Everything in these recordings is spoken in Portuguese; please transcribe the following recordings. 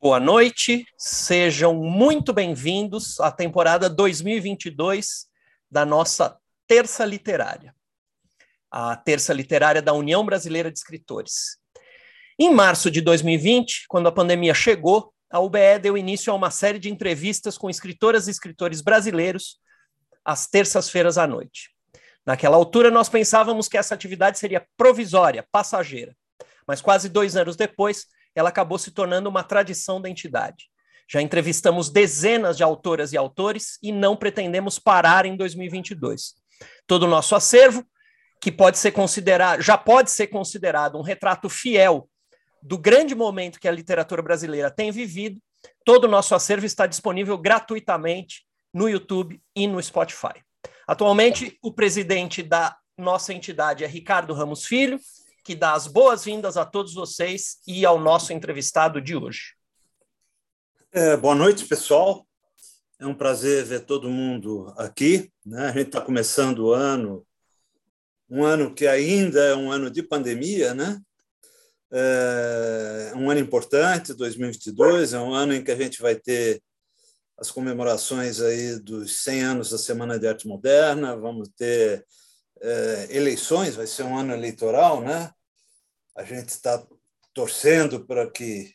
Boa noite, sejam muito bem-vindos à temporada 2022 da nossa Terça Literária, a Terça Literária da União Brasileira de Escritores. Em março de 2020, quando a pandemia chegou, a UBE deu início a uma série de entrevistas com escritoras e escritores brasileiros às terças-feiras à noite. Naquela altura, nós pensávamos que essa atividade seria provisória, passageira, mas quase dois anos depois, ela acabou se tornando uma tradição da entidade. Já entrevistamos dezenas de autoras e autores e não pretendemos parar em 2022. Todo o nosso acervo, que pode ser considerado, já pode ser considerado um retrato fiel do grande momento que a literatura brasileira tem vivido, todo o nosso acervo está disponível gratuitamente no YouTube e no Spotify. Atualmente, o presidente da nossa entidade é Ricardo Ramos Filho, que dá as boas-vindas a todos vocês e ao nosso entrevistado de hoje. É, boa noite, pessoal. É um prazer ver todo mundo aqui. Né? A gente está começando o ano, um ano que ainda é um ano de pandemia, né? É um ano importante, 2022, é um ano em que a gente vai ter as comemorações aí dos 100 anos da Semana de Arte Moderna, vamos ter eleições, vai ser um ano eleitoral, né? A gente está torcendo para que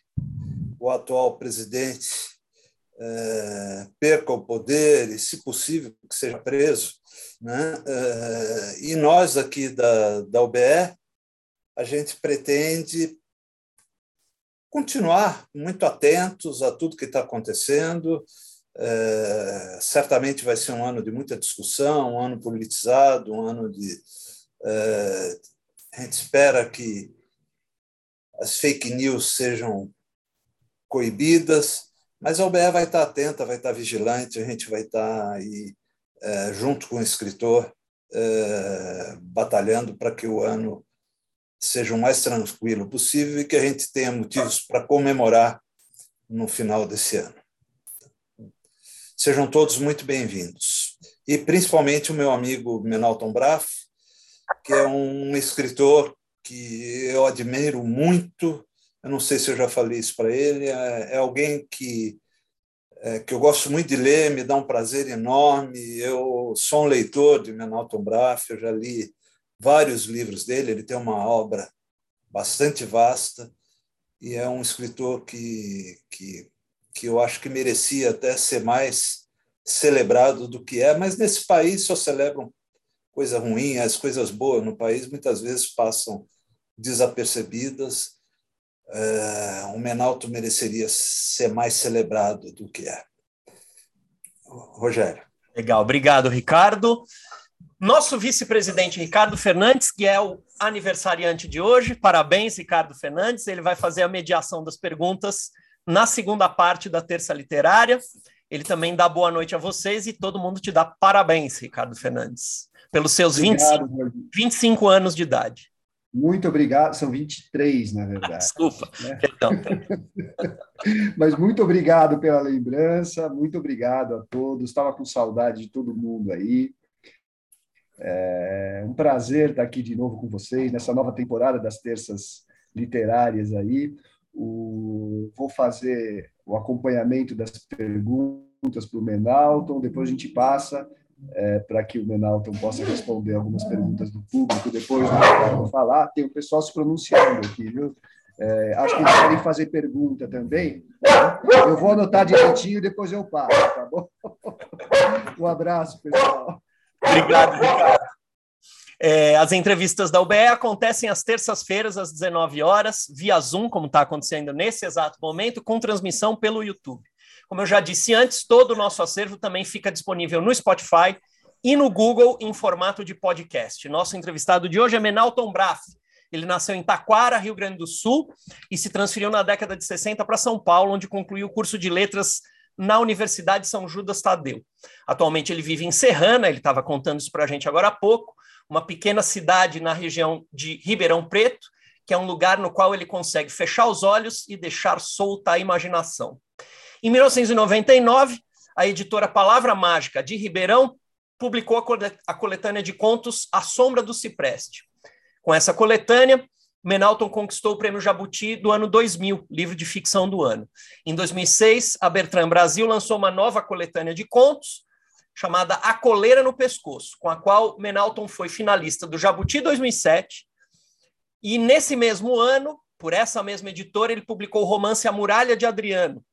o atual presidente é, perca o poder e, se possível, que seja preso. Né? É, e nós aqui da, da UBE, a gente pretende continuar muito atentos a tudo que está acontecendo, é, certamente vai ser um ano de muita discussão, um ano politizado, um ano de. É, a gente espera que as fake news sejam coibidas, mas a OBE vai estar atenta, vai estar vigilante, a gente vai estar aí, é, junto com o escritor, batalhando para que o ano seja o mais tranquilo possível e que a gente tenha motivos para comemorar no final desse ano. Sejam todos muito bem-vindos. E principalmente o meu amigo Menalton Braff, que é um escritor que eu admiro muito. Eu não sei se eu já falei isso para ele. É, é alguém que é, que eu gosto muito de ler, me dá um prazer enorme. Eu sou um leitor de Menalton Braff, eu já li vários livros dele. Ele tem uma obra bastante vasta e é um escritor que, que que eu acho que merecia até ser mais celebrado do que é, mas nesse país só celebram coisa ruim, as coisas boas no país muitas vezes passam desapercebidas. É, o Menalto mereceria ser mais celebrado do que é. Rogério. Legal, obrigado, Ricardo. Nosso vice-presidente Ricardo Fernandes, que é o aniversariante de hoje, parabéns, Ricardo Fernandes. Ele vai fazer a mediação das perguntas na segunda parte da terça literária. Ele também dá boa noite a vocês e todo mundo te dá parabéns, Ricardo Fernandes, pelos seus obrigado, 25, 25 anos de idade. Muito obrigado, são 23, na verdade. Desculpa, né? perdão. Mas muito obrigado pela lembrança, muito obrigado a todos. Estava com saudade de todo mundo aí. É um prazer estar aqui de novo com vocês nessa nova temporada das terças literárias aí. O, vou fazer o acompanhamento das perguntas para o Menalton, depois a gente passa é, para que o Menalton possa responder algumas perguntas do público, depois do falar, tem o pessoal se pronunciando aqui, viu? É, acho que eles querem fazer pergunta também. Eu vou anotar direitinho e depois eu passo, tá bom? Um abraço, pessoal. Obrigado, Ricardo. É, as entrevistas da UBE acontecem às terças-feiras, às 19 horas, via Zoom, como está acontecendo nesse exato momento, com transmissão pelo YouTube. Como eu já disse antes, todo o nosso acervo também fica disponível no Spotify e no Google em formato de podcast. Nosso entrevistado de hoje é Menalton Braff. Ele nasceu em Taquara, Rio Grande do Sul, e se transferiu na década de 60 para São Paulo, onde concluiu o curso de letras na Universidade São Judas Tadeu. Atualmente ele vive em Serrana, ele estava contando isso para a gente agora há pouco, uma pequena cidade na região de Ribeirão Preto, que é um lugar no qual ele consegue fechar os olhos e deixar solta a imaginação. Em 1999, a editora Palavra Mágica de Ribeirão publicou a coletânea de contos A Sombra do Cipreste. Com essa coletânea, Menalton conquistou o Prêmio Jabuti do ano 2000, livro de ficção do ano. Em 2006, a Bertrand Brasil lançou uma nova coletânea de contos chamada A Coleira no Pescoço, com a qual Menalton foi finalista do Jabuti 2007. E nesse mesmo ano, por essa mesma editora, ele publicou o romance A Muralha de Adriano,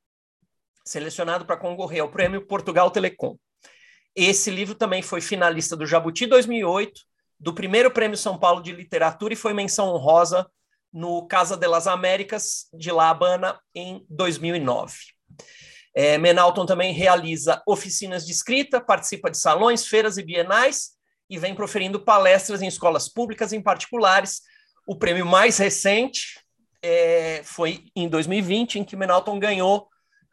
selecionado para concorrer ao Prêmio Portugal Telecom. Esse livro também foi finalista do Jabuti 2008, do primeiro Prêmio São Paulo de Literatura e foi menção honrosa no Casa de las Américas de La Habana em 2009. É, Menalton também realiza oficinas de escrita, participa de salões, feiras e bienais e vem proferindo palestras em escolas públicas e em particulares. O prêmio mais recente é, foi em 2020, em que Menalton ganhou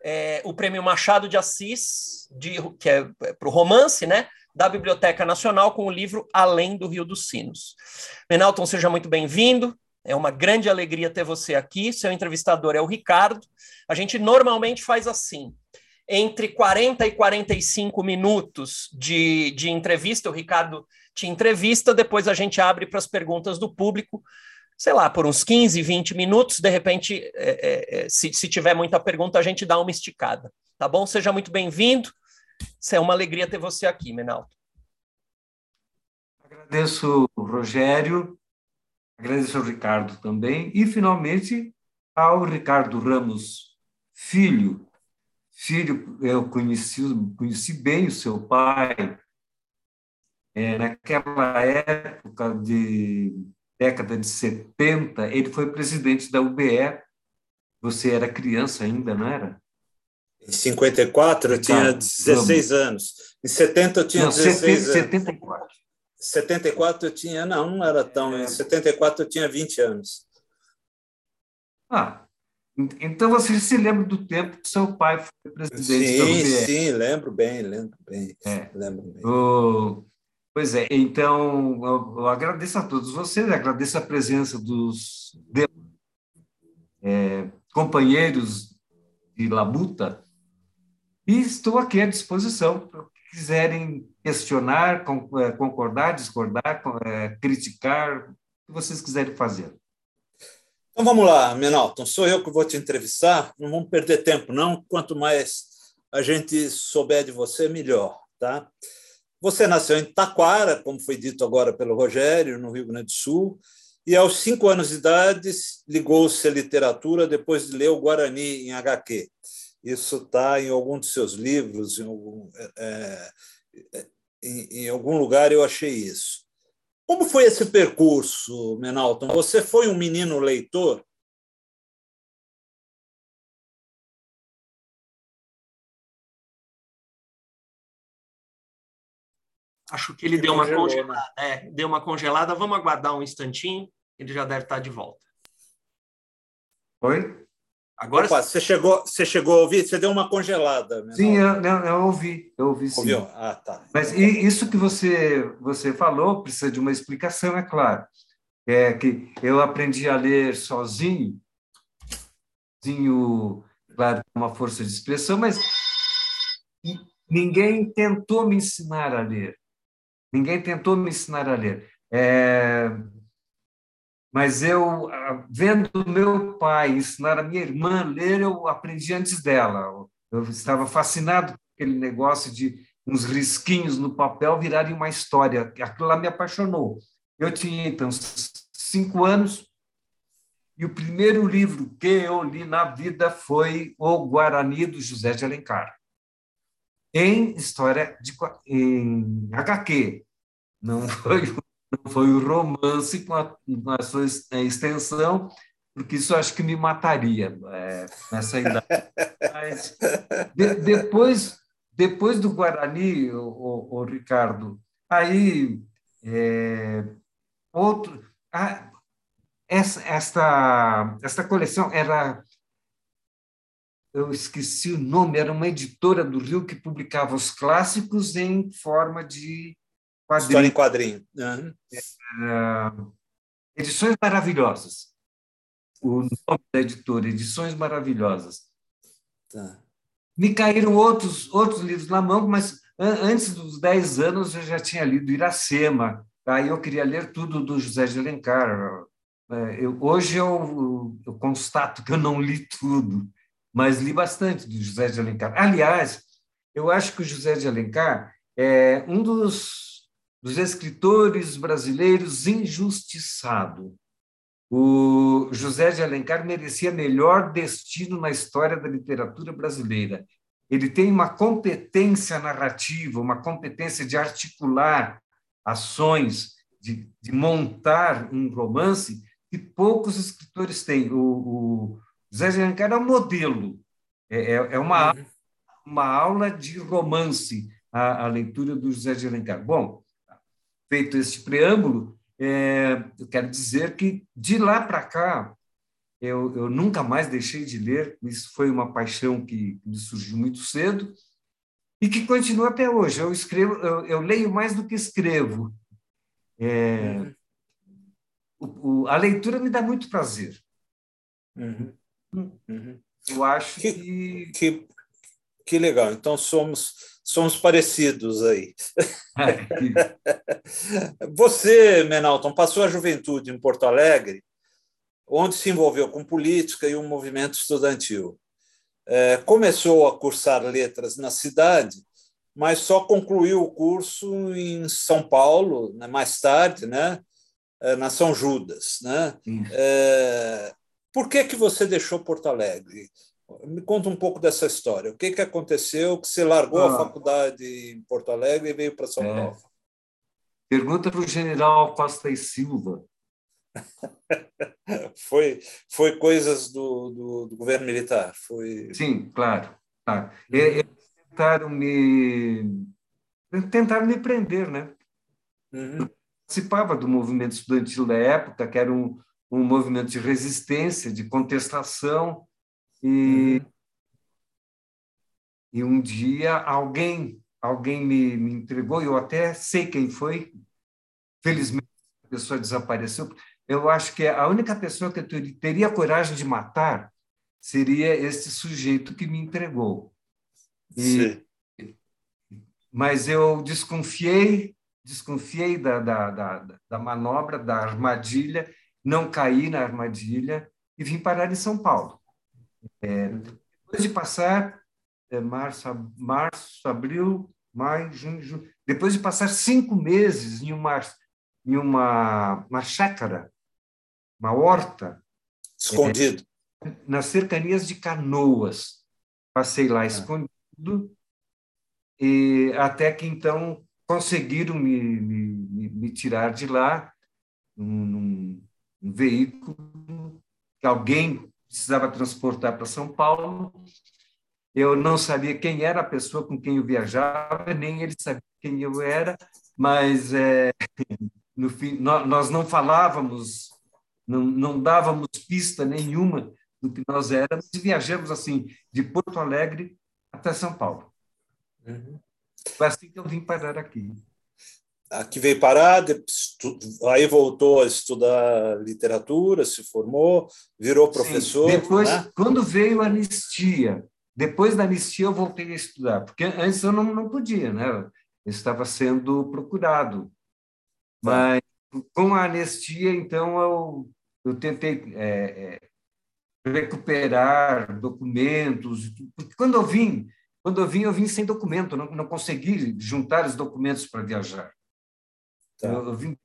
é, o prêmio Machado de Assis, de, que é, é para o romance, né? Da Biblioteca Nacional com o livro Além do Rio dos Sinos. Menalton, seja muito bem-vindo. É uma grande alegria ter você aqui. Seu entrevistador é o Ricardo. A gente normalmente faz assim: entre 40 e 45 minutos de, de entrevista, o Ricardo te entrevista, depois a gente abre para as perguntas do público, sei lá, por uns 15, 20 minutos. De repente, é, é, é, se, se tiver muita pergunta, a gente dá uma esticada. Tá bom? Seja muito bem-vindo. É uma alegria ter você aqui, Menaldo. Agradeço, Rogério. Agradeço ao Ricardo também. E, finalmente, ao Ricardo Ramos Filho. Filho, eu conheci, conheci bem o seu pai. É, naquela época de década de 70, ele foi presidente da UBE. Você era criança ainda, não era? Em 54 eu tinha 16 vamos. anos. Em 70 eu tinha não, 16 anos. 74. 74 eu tinha, não, não era tão. Em 74 eu tinha 20 anos. Ah, então você se lembra do tempo que seu pai foi presidente sim, da UBS. Sim, lembro bem, lembro bem. É. Lembro bem. O... Pois é, então eu, agradeço a todos vocês, agradeço a presença dos é, companheiros de labuta e estou aqui à disposição quiserem questionar, é, concordar, discordar, é, criticar, o que vocês quiserem fazer. Então vamos lá, Menalton, sou eu que vou te entrevistar, não vamos perder tempo não, quanto mais a gente souber de você, melhor, tá? Você nasceu em Taquara, como foi dito agora pelo Rogério, no Rio Grande do Sul, e aos cinco anos de idade ligou-se à literatura depois de ler o Guarani em HQ. Isso está em algum dos seus livros, em algum, é, é, em, em algum lugar eu achei isso. Como foi esse percurso, Menalton? Você foi um menino leitor? Acho que ele deu uma congelada. É, deu uma congelada. Vamos aguardar um instantinho. Ele já deve estar de volta. Oi? Agora Opa, você chegou, você chegou a ouvir? Você deu uma congelada. Sim, eu, eu, eu, ouvi, eu ouvi sim. Ouviu? Ah, tá. Mas isso que você você falou precisa de uma explicação, é claro. É que eu aprendi a ler sozinho, sozinho, claro, uma força de expressão, mas ninguém tentou me ensinar a ler. Ninguém tentou me ensinar a ler. É, mas eu, vendo meu pai ensinar a minha irmã a ler, eu aprendi antes dela. Eu estava fascinado com aquele negócio de uns risquinhos no papel virarem uma história. Aquilo lá me apaixonou. Eu tinha, então, cinco anos, e o primeiro livro que eu li na vida foi O Guarani, do José de Alencar, em história de em HQ. Não foi foi o romance com a, a sua é, extensão, porque isso acho que me mataria é, nessa idade. Mas de, depois, depois do Guarani, o, o, o Ricardo, aí é, outro, ah, essa, esta, esta coleção era eu esqueci o nome, era uma editora do Rio que publicava os clássicos em forma de quadrinho. História em quadrinho. Uhum. Edições maravilhosas. O nome da editora, Edições Maravilhosas. Tá. Me caíram outros, outros livros na mão, mas antes dos 10 anos eu já tinha lido Iracema. Aí eu queria ler tudo do José de Alencar. é, eu, hoje eu, eu constato que eu não li tudo, mas li bastante do José de Alencar. Aliás, eu acho que o José de Alencar é um dos, dos escritores brasileiros injustiçado. O José de Alencar merecia melhor destino na história da literatura brasileira. Ele tem uma competência narrativa, uma competência de articular ações, de, de montar um romance que poucos escritores têm. O, o José de Alencar é um modelo, é, é, é uma, uhum. uma aula de romance, a, a, leitura do José de Alencar. Bom, feito este preâmbulo, é, eu quero dizer que de lá para cá, eu, eu, nunca mais deixei de ler, isso foi uma paixão que me surgiu muito cedo e que continua até hoje. Eu escrevo, eu, eu leio mais do que escrevo. É, uhum o, o, a leitura me dá muito prazer. Uhum. Uhum. Eu acho que, que... que... que. legal. Então somos, somos parecidos aí. Você, Menalton, passou a juventude em Porto Alegre, onde se envolveu com política e um movimento estudantil. É, começou a cursar letras na cidade, mas só concluiu o curso em São Paulo, né, mais tarde, né? Eh, na São Judas. Né? É, por que, que você deixou Porto Alegre? Me conta um pouco dessa história. O que, que aconteceu que você largou ah, a faculdade em Porto Alegre e veio para São é. Paulo? Pergunta para o general Costa e Silva. foi, foi coisas do, do, do, governo militar? Foi... Sim, claro. claro. Uhum. Eles tentaram me, tentaram me prender, né? Uhum participava do movimento estudantil da época, que era um, um movimento de resistência, de contestação, e, uhum. e um dia alguém alguém me, me entregou, eu até sei quem foi, felizmente a pessoa desapareceu. Eu acho que a única pessoa que eu teria coragem de matar seria esse sujeito que me entregou. E, mas eu desconfiei desconfiei da, da, da, da manobra, da armadilha, não caí na armadilha e vim parar em São Paulo. É, depois de passar é, março, março, abril, maio, junho, junho, depois de passar cinco meses em uma em uma, uma chácara, uma horta, escondido, é, nas cercanias de Canoas, passei lá ah. escondido e até que então conseguiram me, me, me tirar de lá num, num veículo que alguém precisava transportar para São Paulo. Eu não sabia quem era a pessoa com quem eu viajava, nem ele sabia quem eu era, mas é, no fim nós não falávamos, não, não dávamos pista nenhuma do que nós éramos e viajamos assim de Porto Alegre até São Paulo. Uhum. Foi assim que eu vim parar aqui. Aqui veio parar, aí voltou a estudar literatura, se formou, virou professor. Sim. Depois, né? quando veio a anistia, depois da anistia eu voltei a estudar, porque antes eu não, não podia, né? Eu estava sendo procurado. Tá. Mas com a anistia, então, eu, eu tentei é, é, recuperar documentos, porque quando eu vim, quando eu vim, eu vim sem documento, não, não consegui juntar os documentos para viajar. Tá. Eu, eu, vim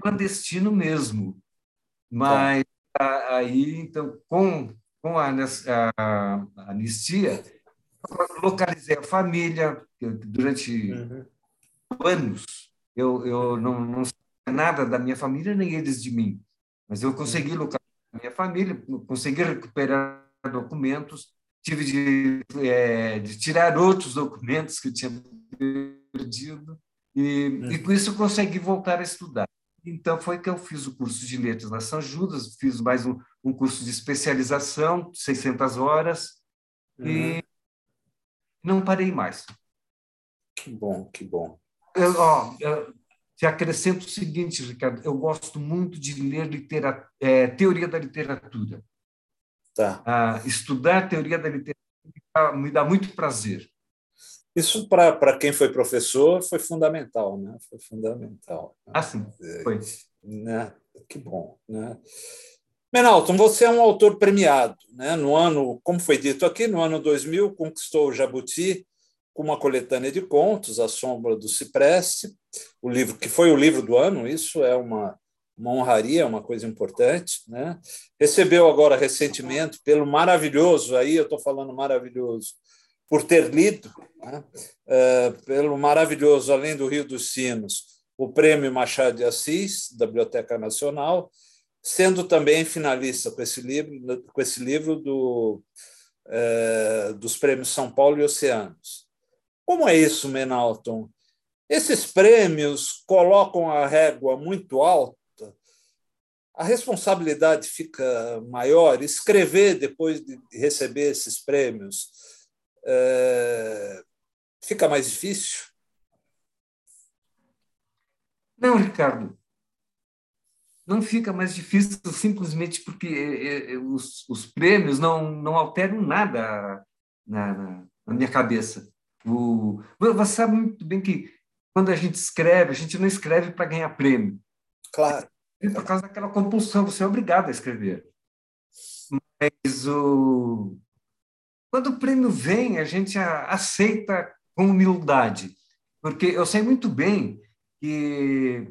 clandestino mesmo. Mas tá. aí, então, com, com a, a, a, anistia, localizei a família durante uhum. anos. Eu, eu não, não sabia nada da minha família, nem eles de mim. Mas eu consegui uhum. localizar a minha família, consegui recuperar documentos tive de, é, de, tirar outros documentos que eu tinha perdido e, e uhum. com isso consegui voltar a estudar. Então foi que eu fiz o curso de letras na São Judas, fiz mais um, um curso de especialização, 600 horas, uhum. e não parei mais. Que bom, que bom. Eu, ó, eu te acrescento o seguinte, Ricardo, eu gosto muito de ler é, teoria da literatura. Tá. Ah, estudar teoria da literatura me dá muito prazer. Isso, para quem foi professor, foi fundamental, né? Foi fundamental. Ah, sim, foi. Né? Que bom. Né? Menalton, você é um autor premiado. Né? No ano, como foi dito aqui, no ano 2000, conquistou o Jabuti com uma coletânea de contos, A Sombra do Cipreste, o livro que foi o livro do ano, isso é uma, uma honraria, uma coisa importante. Né? Recebeu agora recentemente, pelo maravilhoso, aí eu estou falando maravilhoso, por ter lido, né? uh, pelo maravilhoso Além do Rio dos Sinos, o Prêmio Machado de Assis, da Biblioteca Nacional, sendo também finalista com esse livro, com esse livro do, uh, dos Prêmios São Paulo e Oceanos. Como é isso, Menalton? Esses prêmios colocam a régua muito alta, a responsabilidade fica maior. Escrever depois de receber esses prêmios é, fica mais difícil? Não, Ricardo. Não fica mais difícil simplesmente porque é, é, os, os prêmios não, não alteram nada na, na, na minha cabeça. O, você sabe muito bem que quando a gente escreve, a gente não escreve para ganhar prêmio. Claro. É por causa daquela compulsão, você é obrigado a escrever. Mas o, quando o prêmio vem, a gente aceita com humildade, porque eu sei muito bem que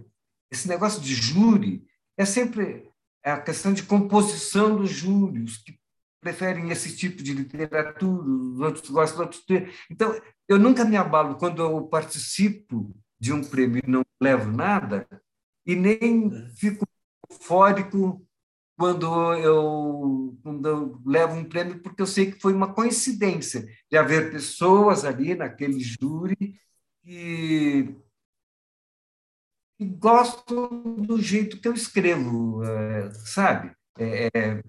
esse negócio de júri é sempre a questão de composição dos júris, que preferem esse tipo de literatura, os outros gostam de outros. Então, eu nunca me abalo quando eu participo de um prêmio e não levo nada, e nem fico eufórico quando eu, quando eu levo um prêmio, porque eu sei que foi uma coincidência de haver pessoas ali naquele júri que, que gostam do jeito que eu escrevo, é, sabe? É, é,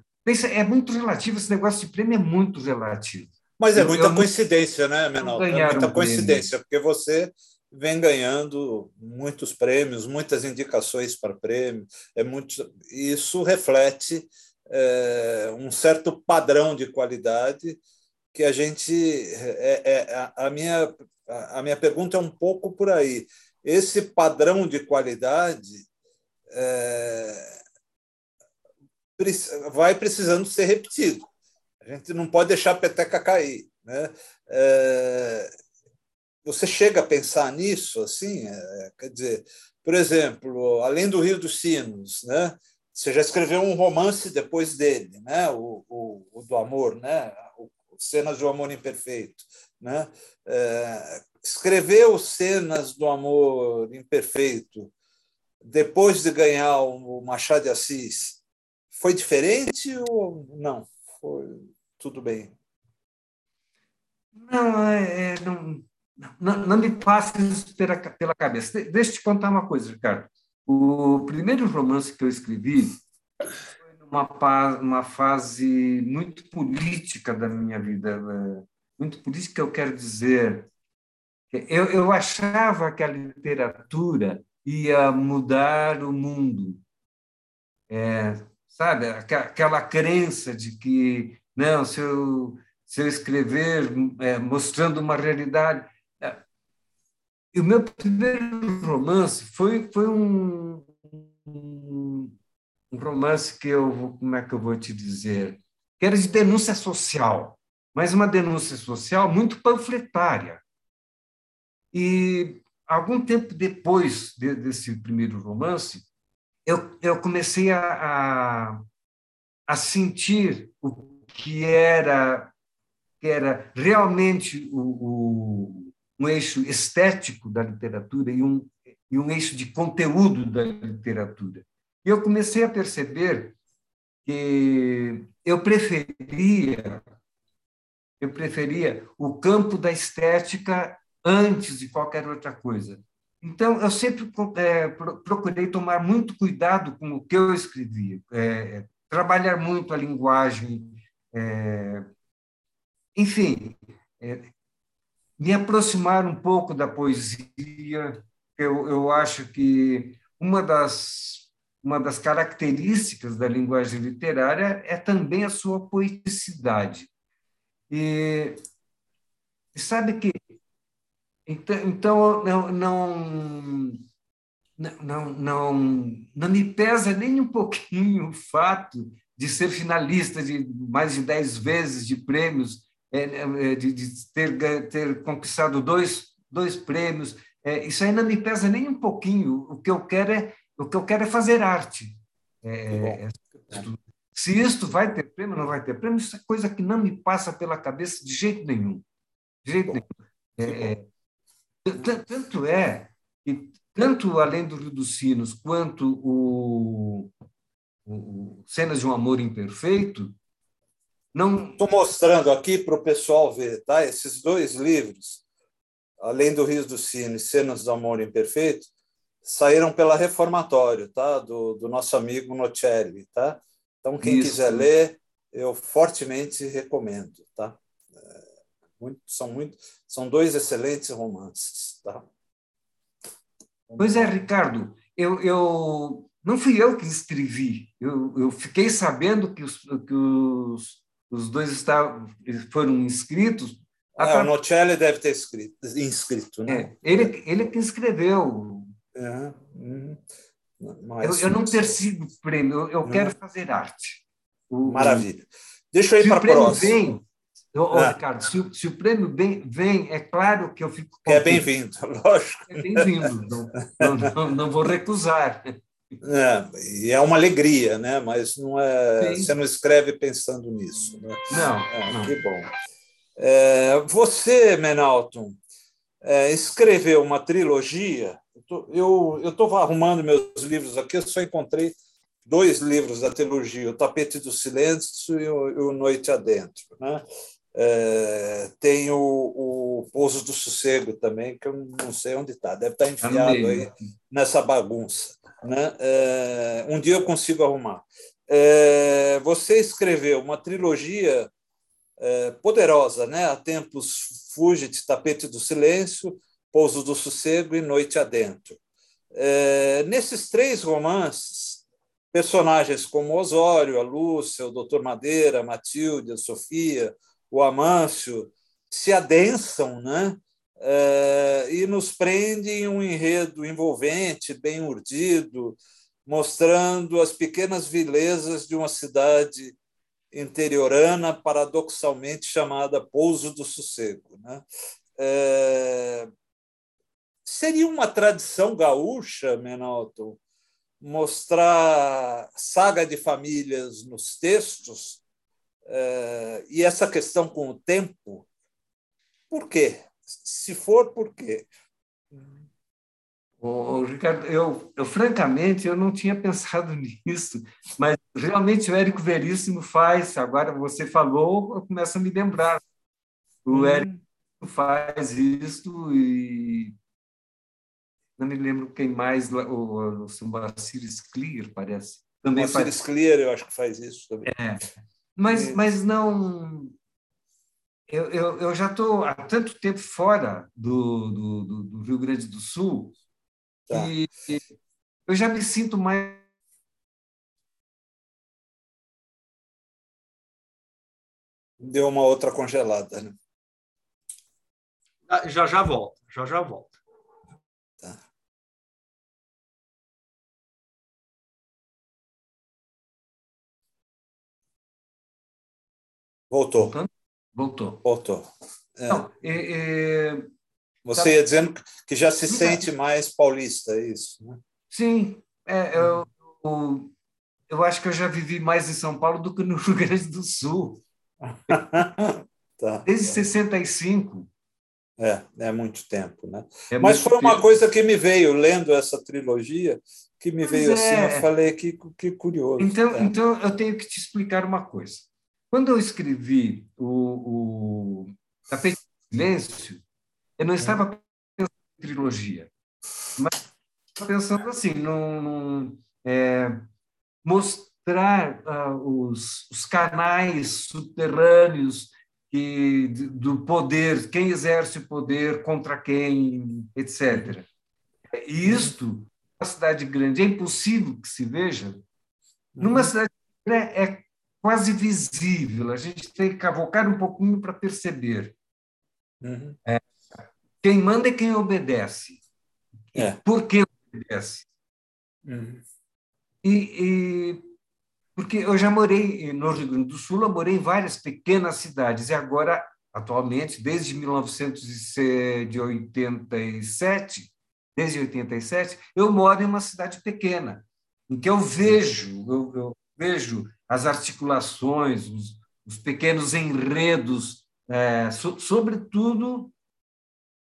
é muito relativo, esse negócio de prêmio é muito relativo. Mas é muita eu, coincidência, né, Menal? É muita coincidência, porque você vem ganhando muitos prêmios, muitas indicações para prêmio. É muito, isso reflete é, um certo padrão de qualidade que a gente. É, é, a, minha, a minha pergunta é um pouco por aí. Esse padrão de qualidade é, vai precisando ser repetido. A gente não pode deixar a peteca cair. Né? É, você chega a pensar nisso, assim, é, quer dizer, por exemplo, além do Rio dos Sinos, né? Você já escreveu um romance depois dele, né? O, o, o do amor, né? O, cenas do amor imperfeito, né? É, escreveu cenas do amor imperfeito depois de ganhar o Machado de Assis foi diferente ou não? Foi tudo bem? Não, é, é não, não, não me passe isso pela, cabeça. Deixa eu te contar uma coisa, Ricardo. O primeiro romance que eu escrevi foi numa uma fase muito política da minha vida. Né? Muito política, eu quero dizer. Eu, eu achava que a literatura ia mudar o mundo. É, sabe? Aquela crença de que, não, se eu, se eu escrever é, mostrando uma realidade e o meu primeiro romance foi, foi um, um, romance que eu como é que eu vou te dizer, que era de denúncia social, mas uma denúncia social muito panfletária. E algum tempo depois de, desse primeiro romance, eu, eu comecei a, a, a sentir o que era que era realmente o, o um eixo estético da literatura e um, e um eixo de conteúdo da literatura. E eu comecei a perceber que eu preferia eu preferia o campo da estética antes de qualquer outra coisa. Então, eu sempre é, procurei tomar muito cuidado com o que eu escrevia, é, trabalhar muito a linguagem, é, enfim, é, me aproximar um pouco da poesia. Eu, eu acho que uma das, uma das características da linguagem literária é também a sua poeticidade. E, e sabe que. Então, então não, não, não, não, não me pesa nem um pouquinho o fato de ser finalista de mais de dez vezes de prêmios, de, de ter, ter conquistado dois, dois prêmios. É, isso aí não me pesa nem um pouquinho. O que eu quero é, o que eu quero é fazer arte. É, é se isto vai ter prêmio ou não vai ter prêmio, isso é coisa que não me passa pela cabeça de jeito nenhum. De jeito nenhum. É, tanto é que tanto Além do Rio dos Sinos quanto o, o Cenas de um Amor Imperfeito não... Estou mostrando aqui para o pessoal ver, tá? Esses dois livros, Além do Rio dos Sinos e Cenas do Amor Imperfeito, saíram pela Reformatório, tá? Do, do nosso amigo Nocelli, tá? Então, quem Isso. quiser ler, eu fortemente recomendo, tá? É, muito, são, muito, são dois excelentes romances, tá? Pois é, Ricardo, eu, eu não fui eu que escrevi. Eu, eu fiquei sabendo que os, que os, os dois estavam, foram inscritos. É, o Nocelli deve ter escrito, inscrito, né? É, ele, ele que escreveu. É. Mas, eu, eu, não persigo prêmio, eu, eu quero fazer arte. O, Maravilha. Deixa eu ir para a próxima. Vem, Ô, é. Ricardo, se, se, o prêmio vem, vem, é claro que eu fico. É bem-vindo, lógico. É bem-vindo, não, não, não, não, vou recusar. É, e é uma alegria, né? mas não é, você não escreve pensando nisso. Né? Não, é, não. Que bom. É, você, Menalton, é, escreveu uma trilogia. Eu estou arrumando meus livros aqui, eu só encontrei dois livros da trilogia, O Tapete do Silêncio e O, o Noite Adentro. Né? É, tem o, o Pouso do Sossego também, que eu não sei onde está, deve estar tá enfiado aí nessa bagunça. Né? É, um dia eu consigo arrumar. É, você escreveu uma trilogia é, poderosa, né? Há tempos Fugit, Tapete do Silêncio, Pouso do Sossego e Noite Adentro. Nesses três romances, personagens como Osório, a Lúcia, o Doutor Madeira, a Matilde, a Sofia, o Amâncio, se adensam né? É, e nos prende em um enredo envolvente, bem urdido, mostrando as pequenas vilezas de uma cidade interiorana, paradoxalmente chamada Pouso do Sossego. Né? É, seria uma tradição gaúcha, Menalton, mostrar saga de famílias nos textos, Uh, e essa questão com o tempo, por quê? Se for, por quê? Ô, Ricardo, eu, eu francamente eu não tinha pensado nisso, mas realmente o Érico Veríssimo faz. Agora você falou, eu começo a me lembrar. O hum. Érico faz isso e não me lembro quem mais, o, o, o Bacir Sclier, parece. Também Bacir faz... Sclier, eu acho que faz isso também. É. Mas, mas não. Eu, eu, eu já estou há tanto tempo fora do, do, do, Rio Grande do Sul tá. que eu já me sinto mais. Deu uma outra congelada, né? Ah, já já volta, já já volta. Voltou. Voltou. Voltou. É. Não, é, é... Você tá... ia dizendo que já se sente mais paulista, é isso? Né? Sim. É, eu, eu, eu, acho que eu já vivi mais em São Paulo do que no Rio Grande do Sul. tá. Desde 65. É, é muito tempo, né? É Mas foi uma tempo. coisa que me veio lendo essa trilogia, que me veio assim, eu é. falei que, que curioso. Então, é. então eu tenho que te explicar uma coisa. Quando eu escrevi o, o Tapete de Silêncio, eu não estava pensando em trilogia, mas estava pensando assim, num, num é, mostrar uh, os, os, canais subterrâneos que, do poder, quem exerce o poder contra quem, etc. E isto, numa cidade grande, é impossível que se veja. Numa uhum. cidade grande é quase visível. A gente tem que cavocar um pouquinho para perceber. Uhum. É, quem manda é quem obedece. É. Por que obedece? Uhum. E, e, porque eu já morei no Rio Grande do Sul, eu morei em várias pequenas cidades, e agora, atualmente, desde 1987, desde 87, eu moro em uma cidade pequena, em que eu vejo, eu, eu vejo as articulações, os, os pequenos enredos, é, so, sobretudo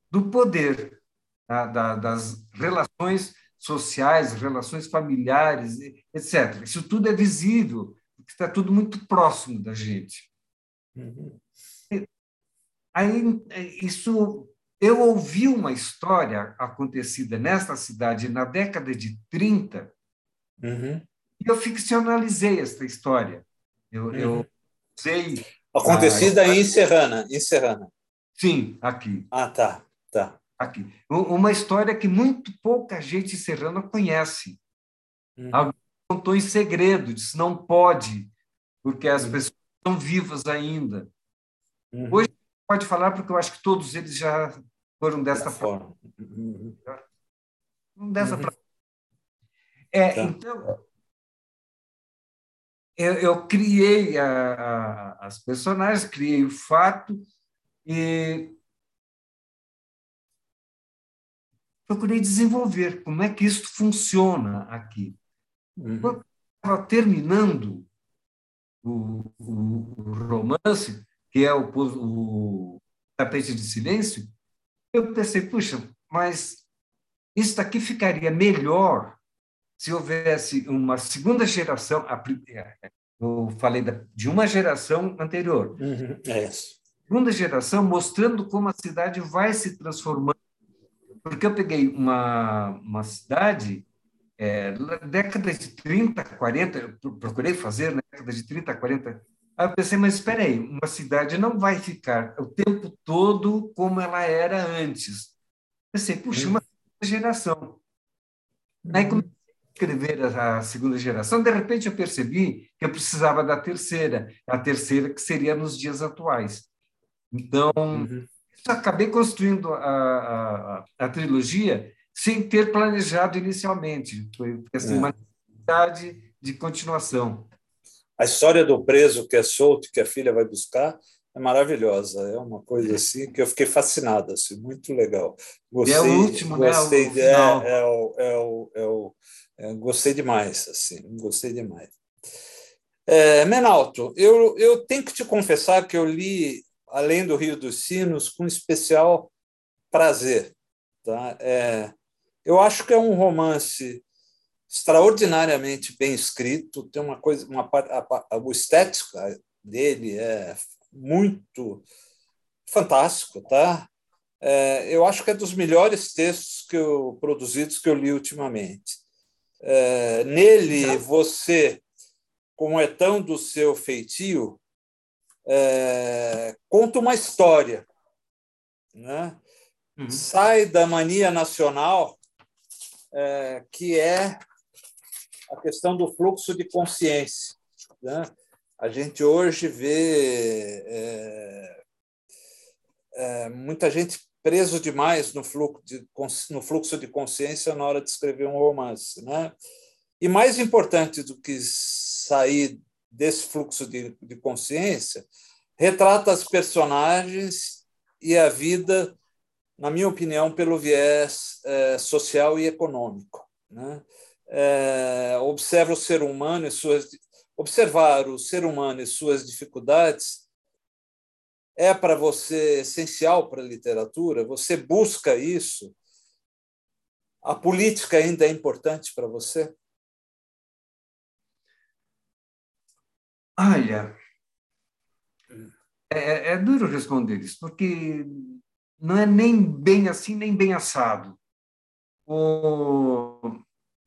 do poder, tá? da, das relações sociais, relações familiares, etc. Isso tudo é visível, porque está tudo muito próximo da gente. Uhum. Aí, isso, eu ouvi uma história acontecida nesta cidade na década de 30, uhum. E eu ficcionalizei esta história. Eu, uhum. eu sei. Acontecida a... em Serrana, em Serrana. Sim, aqui. Ah, tá, tá aqui. Uma história que muito pouca gente serrana conhece. Uhum. Alguém contou em segredo, disse não pode, porque as uhum. pessoas estão vivas ainda. Uhum. Hoje pode falar porque eu acho que todos eles já foram dessa forma. Uhum. Dessa uhum. É, tá. então eu, eu criei a, a, as personagens, criei o fato e procurei desenvolver como é que isso funciona aqui. Uhum. Quando estava terminando o, o, o, romance, que é o, o Tapete de Silêncio, eu pensei, puxa, mas isso daqui ficaria melhor se houvesse uma segunda geração. Eu falei de uma geração anterior. Uhum. É segunda geração mostrando como a cidade vai se transformando porque eu peguei uma, uma cidade, é, na década de 30, 40, eu procurei fazer na década de 30, 40. Aí eu pensei, mas espera aí, uma cidade não vai ficar o tempo todo como ela era antes. Pensei, puxa, uma geração. Aí comecei a escrever a segunda geração, de repente eu percebi que eu precisava da terceira, a terceira que seria nos dias atuais. Então, uhum acabei construindo a, a, a, trilogia sem ter planejado inicialmente. Foi assim, é. uma necessidade de continuação. A história do preso que é solto, que a filha vai buscar, é maravilhosa. É uma coisa assim que eu fiquei fascinado, assim, muito legal. Gostei, é o último, gostei, né? O. É, é, o, é, o, é, o, gostei demais, assim, gostei demais. É, Menalto, eu, eu tenho que te confessar que eu li além do Rio dos Sinos, com especial prazer. Tá? É, eu acho que é um romance extraordinariamente bem escrito, tem uma coisa, uma a, a, a estética dele é muito fantástico, tá? É, eu acho que é dos melhores textos que eu, produzidos que eu li ultimamente. É, nele, você, como é tão do seu feitio, é, conta uma história. Né? Uhum. Sai da mania nacional, é, que é a questão do fluxo de consciência. Né? A gente hoje vê é, é muita gente preso demais no fluxo, de, no fluxo de consciência na hora de escrever um romance. Né? E mais importante do que sair desse fluxo de, de consciência, retrata as personagens e a vida, na minha opinião, pelo viés é, social e econômico. Né? É, observa o ser humano e suas observar o ser humano e suas dificuldades é para você essencial para a literatura. Você busca isso. A política ainda é importante para você? Olha, é, é, é duro responder isso, porque não é nem bem assim, nem bem assado. O...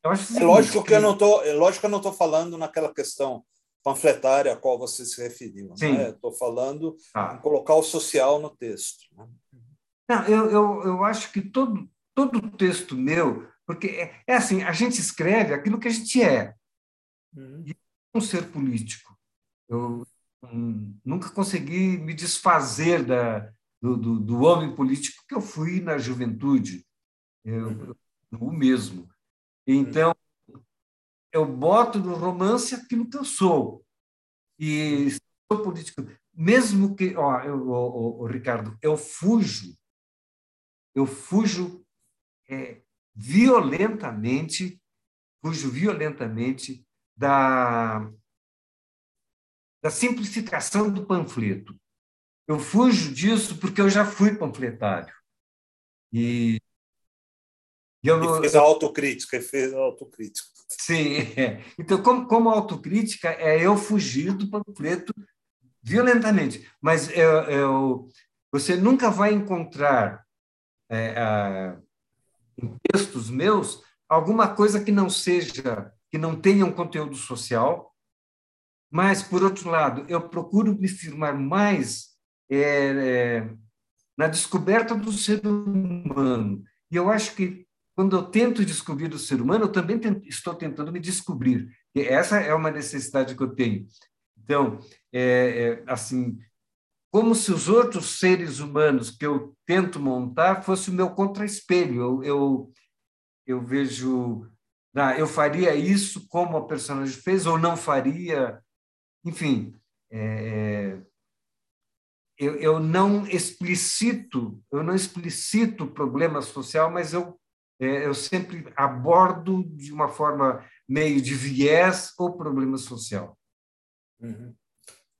Eu acho é lógico que, que eu não tô, é lógico que eu não estou falando naquela questão panfletária a qual você se referiu. Estou né? falando ah. em colocar o social no texto. Né? Não, eu, eu, eu acho que todo, todo texto meu, porque é, é assim, a gente escreve aquilo que a gente é. Uhum. E um ser político. Eu nunca consegui me desfazer da, do, do, do, homem político que eu fui na juventude, eu, o mesmo. Então, eu boto no romance aquilo que eu sou. E sou político. Mesmo que, ó, eu, ó, ó, Ricardo, eu fujo, eu fujo é, violentamente, fujo violentamente da, da simplificação do panfleto. Eu fujo disso porque eu já fui panfletário. E, e eu, e fez a autocrítica, fez a autocrítica. Sim. Então, como, como autocrítica, é eu fugir do panfleto violentamente. Mas eu, eu, você nunca vai encontrar é, a, em textos meus alguma coisa que não seja, que não tenha um conteúdo social, mas, por outro lado, eu procuro me firmar mais é, é, na descoberta do ser humano. E eu acho que, quando eu tento descobrir o ser humano, eu também tento, estou tentando me descobrir. E essa é uma necessidade que eu tenho. Então, é, é, assim, como se os outros seres humanos que eu tento montar fosse o meu contra-espelho. Eu, eu, eu vejo, ah, eu faria isso como a personagem fez ou não faria. Enfim, é, eu, eu não explicito, eu não explicito o problema social, mas eu, é, eu sempre abordo de uma forma meio de viés o problema social. Uhum.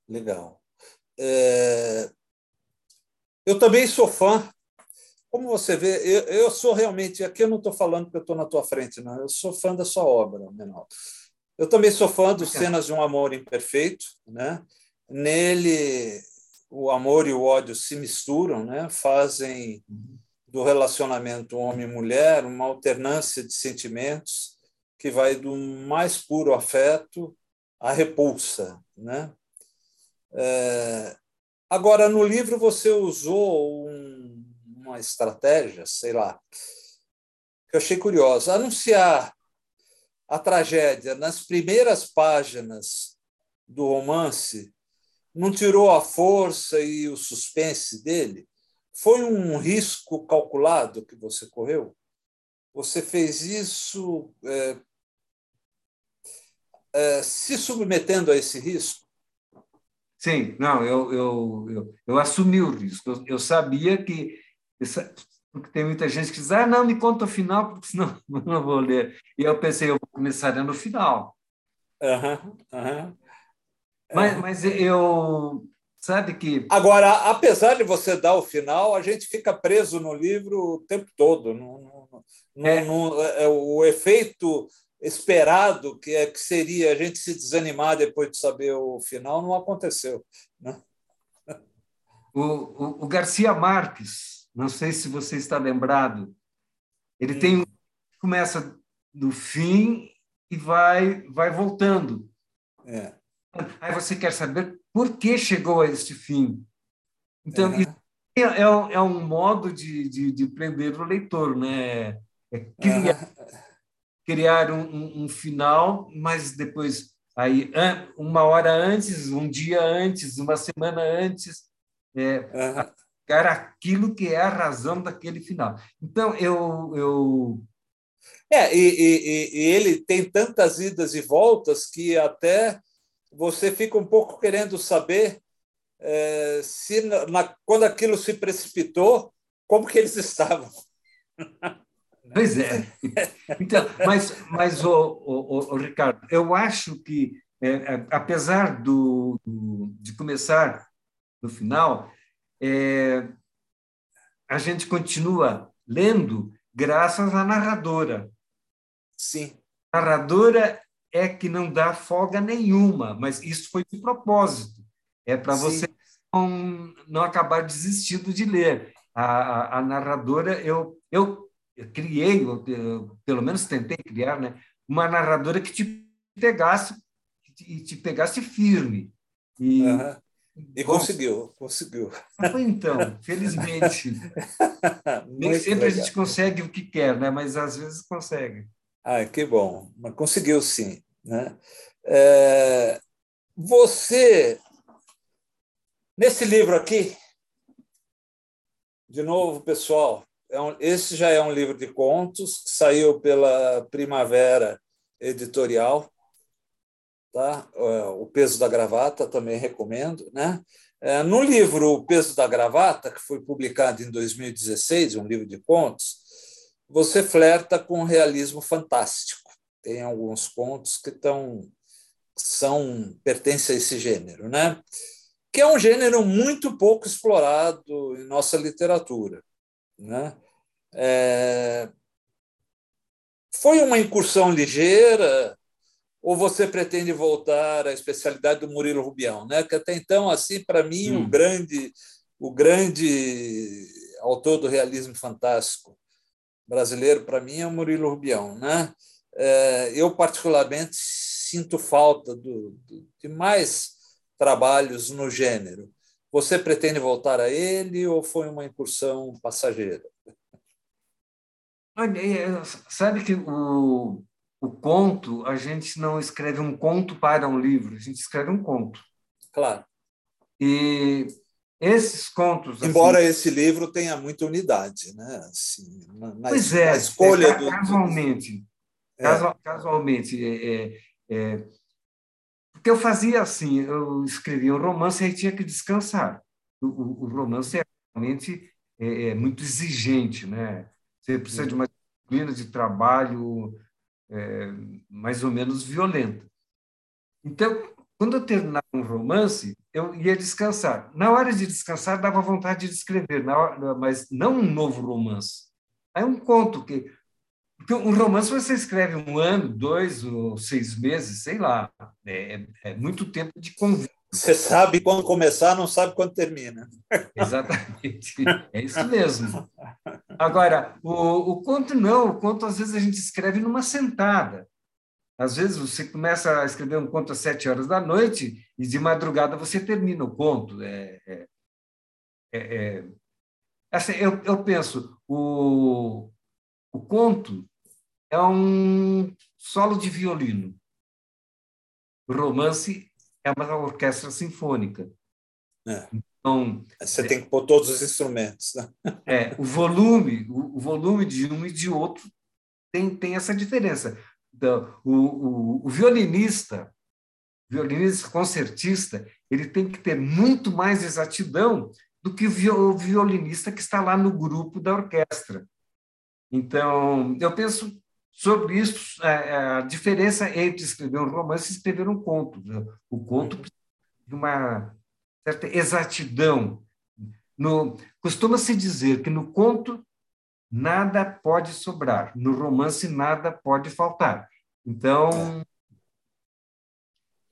Legal. É... Eu também sou fã. Como você vê, eu, eu sou realmente. Aqui eu não estou falando que eu estou na tua frente, não. Eu sou fã da sua obra, Menal. Eu também sou fã dos Cenas de um Amor Imperfeito. Né? Nele, o amor e o ódio se misturam, né? fazem do relacionamento homem-mulher uma alternância de sentimentos que vai do mais puro afeto à repulsa. Né? É... Agora, no livro, você usou um, uma estratégia, sei lá, que eu achei curiosa. Anunciar a tragédia nas primeiras páginas do romance não tirou a força e o suspense dele? Foi um risco calculado que você correu? Você fez isso é, é, se submetendo a esse risco? Sim, não, eu, eu, eu, eu assumi o risco. Eu, eu sabia que. Porque tem muita gente que diz, ah, não, me conta o final, porque senão eu não vou ler. E eu pensei, eu vou começar no final. Uhum, uhum. Mas, mas eu. Sabe que. Agora, apesar de você dar o final, a gente fica preso no livro o tempo todo. No, no, é. no é, o efeito esperado, que, é, que seria a gente se desanimar depois de saber o final, não aconteceu. Né? O, o, o Garcia Marques, não sei se você está lembrado, ele hum. tem começa do fim e vai vai voltando. É. Aí você quer saber por que chegou a este fim. Então, é. é, é, é um modo de, de, de, prender o leitor, né? É criar, criar um, um, um, final, mas depois, aí, uma hora antes, um dia antes, uma semana antes, é, uhum. aquilo que é a razão daquele final. Então, eu, eu é, e, e, e, ele tem tantas idas e voltas que até você fica um pouco querendo saber é, se na, quando aquilo se precipitou, como que eles estavam. Pois é. Então, mas, mas o, o, o Ricardo, eu acho que, é, é, apesar do, do, de começar no final, é, a gente continua lendo graças à narradora. Sim. A narradora é que não dá folga nenhuma, mas isso foi de propósito. É para você não, não acabar desistindo de ler. A, a, a narradora, eu, eu, criei, eu, eu, pelo menos tentei criar, né, uma narradora que te pegasse e te pegasse firme. E, uhum. e bom, conseguiu, conseguiu. Então, felizmente. Nem sempre legal. a gente consegue o que quer, né? mas às vezes consegue. Ah, que bom, mas conseguiu sim. Né? É, você, nesse livro aqui, de novo, pessoal, é um, esse já é um livro de contos, que saiu pela Primavera editorial. Tá? O Peso da Gravata também recomendo. Né? É, no livro O Peso da Gravata, que foi publicado em 2016, um livro de contos, você flerta com o realismo fantástico. Tem alguns contos que estão são pertencem a esse gênero, né? Que é um gênero muito pouco explorado em nossa literatura, né? É... Foi uma incursão ligeira ou você pretende voltar à especialidade do Murilo Rubião, né? Que até então, assim, para mim, hum. o grande, o grande autor do realismo fantástico brasileiro, para mim, é o Murilo Rubião, né? É, eu particularmente sinto falta do, do, de mais trabalhos no gênero. Você pretende voltar a ele ou foi uma incursão passageira? É, sabe que o, o conto, a gente não escreve um conto para um livro, a gente escreve um conto. Claro. E esses contos. Assim, Embora assim, esse livro tenha muita unidade, né? Assim, na, pois é, na escolha é, do. Casualmente. É. Casualmente. É, é, é, porque eu fazia assim: eu escrevia um romance e tinha que descansar. O, o, o romance é realmente é, é, muito exigente, né? Você precisa de uma disciplina de trabalho é, mais ou menos violenta. Então, quando eu terminava um romance, eu ia descansar. Na hora de descansar, dava vontade de escrever, hora, mas não um novo romance. Aí um conto que porque um romance você escreve um ano, dois ou seis meses, sei lá. É, é muito tempo de convívio. Você sabe quando começar, não sabe quando termina. Exatamente. É isso mesmo. Agora, o, o conto não. O conto, às vezes, a gente escreve numa sentada. Às vezes, você começa a escrever um conto às sete horas da noite e, de madrugada, você termina o conto. É, é, é, é assim, eu, eu penso, o, o conto é um solo de violino. Romance é uma orquestra sinfônica. É. Então, você é, tem que pôr todos os instrumentos. Né? É, o volume, o, o, volume de um e de outro tem, tem essa diferença. Então, o, o, o violinista, violinista concertista, ele tem que ter muito mais exatidão do que o violinista que está lá no grupo da orquestra. Então, eu penso sobre isso, é, é, a diferença entre escrever um romance e escrever um conto. Né? O conto precisa de uma certa exatidão. No, costuma-se dizer que no conto nada pode sobrar, no romance nada pode faltar. Então,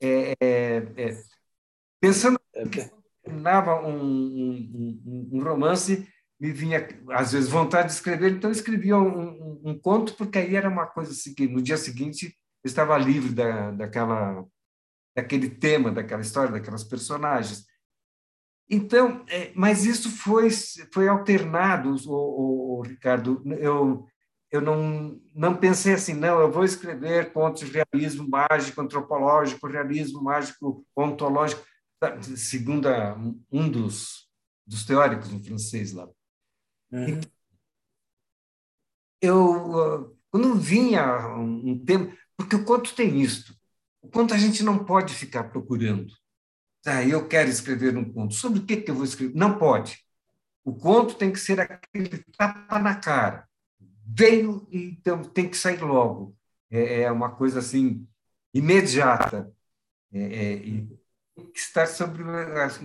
é, é, é, pensando que terminava um, um, um, romance, me vinha, às vezes, vontade de escrever, então eu escrevia um, um, conto, porque aí era uma coisa assim, que no dia seguinte eu estava livre da, daquela, daquele tema, daquela história, daquelas personagens. Então, é, mas isso foi, foi alternado, o, o, o, Ricardo. Eu, eu não, não pensei assim, não, eu vou escrever contos de realismo mágico, antropológico, realismo mágico, ontológico, segundo a, um dos, dos teóricos em francês lá. Uhum. Eu, quando vinha um tema, porque o conto tem isto, o conto a gente não pode ficar procurando. Ah, eu quero escrever um conto. Sobre o que, que eu vou escrever? Não pode. O conto tem que ser aquele tapa na cara. Veio e então, tem que sair logo. É, é uma coisa assim imediata. É, é, tem que estar sobre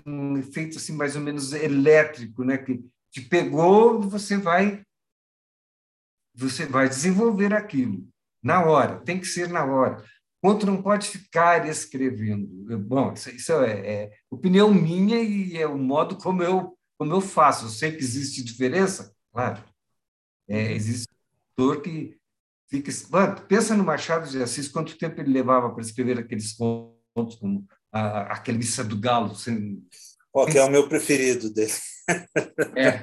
um efeito assim mais ou menos elétrico, né? Que te pegou, você vai você vai desenvolver aquilo na hora, tem que ser na hora. Outro não pode ficar escrevendo. Bom, isso, isso é, é, opinião minha e é o modo como eu como eu faço. Eu sei que existe diferença, claro. É, existe autor que fica. Pensa no Machado de Assis, quanto tempo ele levava para escrever aqueles contos, como a, a, aquela missa do galo. Sem... Qual que é o meu preferido dele? É.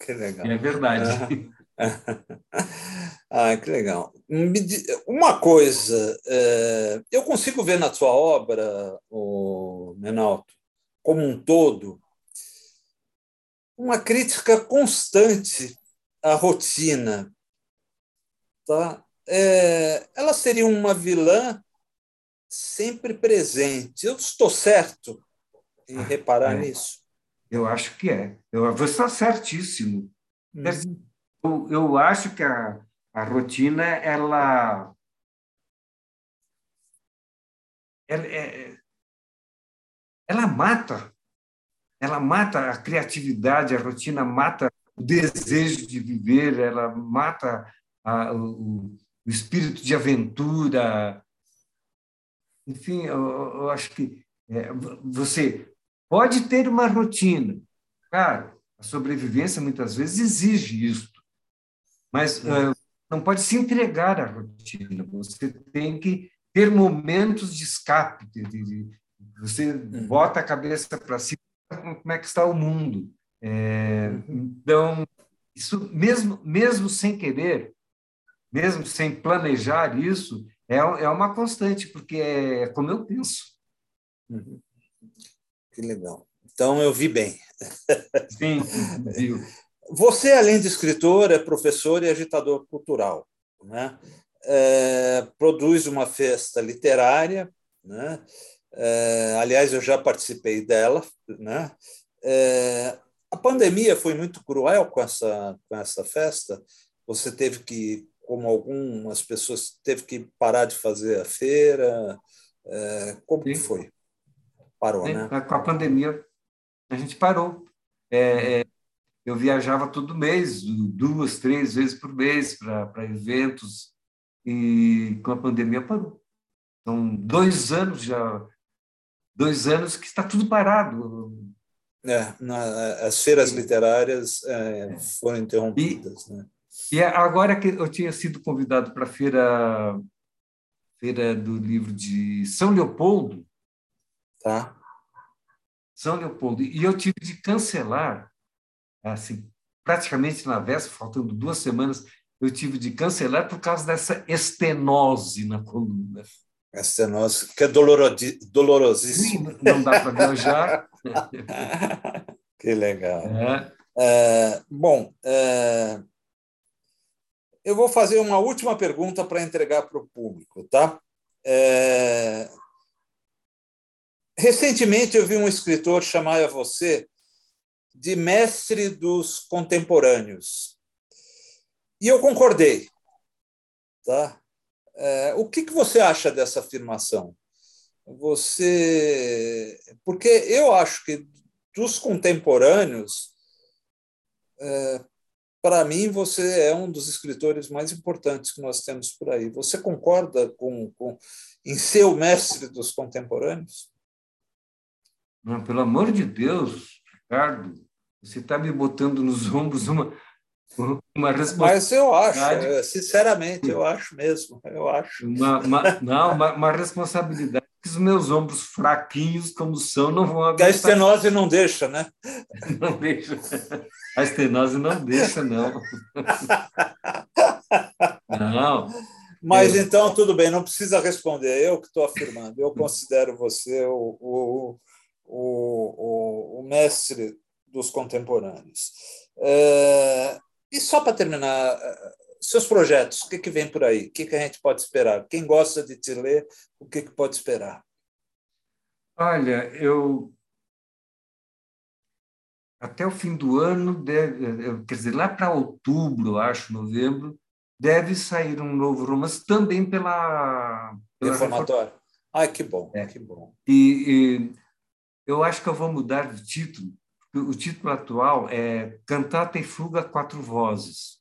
que legal. É verdade. ah, que legal. Uma coisa, é, eu consigo ver na sua obra, o Menalto, como um todo, uma crítica constante à rotina, tá? é, elas teriam uma vilã sempre presente. Eu estou certo em ah, reparar é. nisso? Eu acho que é. Eu, você está certíssimo. Uhum. Eu, eu acho que a, a rotina, ela, ela, é, ela mata. Ela mata a criatividade, a rotina mata o desejo de viver, ela mata a, o, o espírito de aventura. Enfim, eu, eu acho que é, você pode ter uma rotina. Claro, a sobrevivência muitas vezes exige isso, mas uh, não pode se entregar à rotina. Você tem que ter momentos de escape. De, de, você uhum. bota a cabeça para cima, como é que está o mundo. É, uhum. então, isso mesmo, mesmo sem querer, mesmo sem planejar isso, é, é uma constante, porque é como eu penso. Que legal. Então, eu vi bem. Sim, viu. Você, além de escritor, é professor e agitador cultural. Né? É, produz uma festa literária, né? É, aliás, eu já participei dela. Né? É, a pandemia foi muito cruel com essa, com essa festa. Você teve que, como algumas pessoas, teve que parar de fazer a feira. É, como Sim. que foi? Parou, Sim, né? Com a pandemia, a gente parou. É, é, eu viajava todo mês, duas, três vezes por mês para eventos, e com a pandemia parou. Então, dois anos já, dois anos que está tudo parado. É, na, as feiras literárias é, foram interrompidas. E, né? e agora que eu tinha sido convidado para a feira, feira do livro de São Leopoldo, tá? São Leopoldo, e eu tive de cancelar, assim, praticamente na véspera, faltando duas semanas, eu tive de cancelar por causa dessa estenose na coluna. Estenose, que é dolorosíssimo. Sim, não dá para viajar. que legal. É. É, bom, é, eu vou fazer uma última pergunta para entregar para o público, tá? Recentemente eu vi um escritor chamar a você de mestre dos contemporâneos. E eu concordei. Tá? É, o que, que você acha dessa afirmação? Você. Porque eu acho que dos contemporâneos, é, para mim, você é um dos escritores mais importantes que nós temos por aí. Você concorda com, com em ser o mestre dos contemporâneos? Não, pelo amor de Deus, Ricardo, você está me botando nos ombros uma, uma responsabilidade. Mas eu acho, sinceramente, eu acho mesmo, eu acho. Uma, uma, não, uma, uma, responsabilidade que os meus ombros fraquinhos como são não vão aguentar. A estenose não deixa, né? Não deixa. A estenose não deixa, não. Não. Mas eu... então, tudo bem, não precisa responder. Eu que estou afirmando. Eu considero você o, o, o, o, o mestre dos contemporâneos. É, e só para terminar, seus projetos, o que, que vem por aí? O que, que a gente pode esperar? Quem gosta de te ler, o que, que pode esperar? Olha, eu. Até o fim do ano, deve, quer dizer, lá para outubro, acho, novembro, deve sair um novo romance também pela. pela Reformatório. Ai, que bom, é. que bom. E, e, eu acho que eu vou mudar de título, o título atual é Cantata e Fuga Quatro Vozes.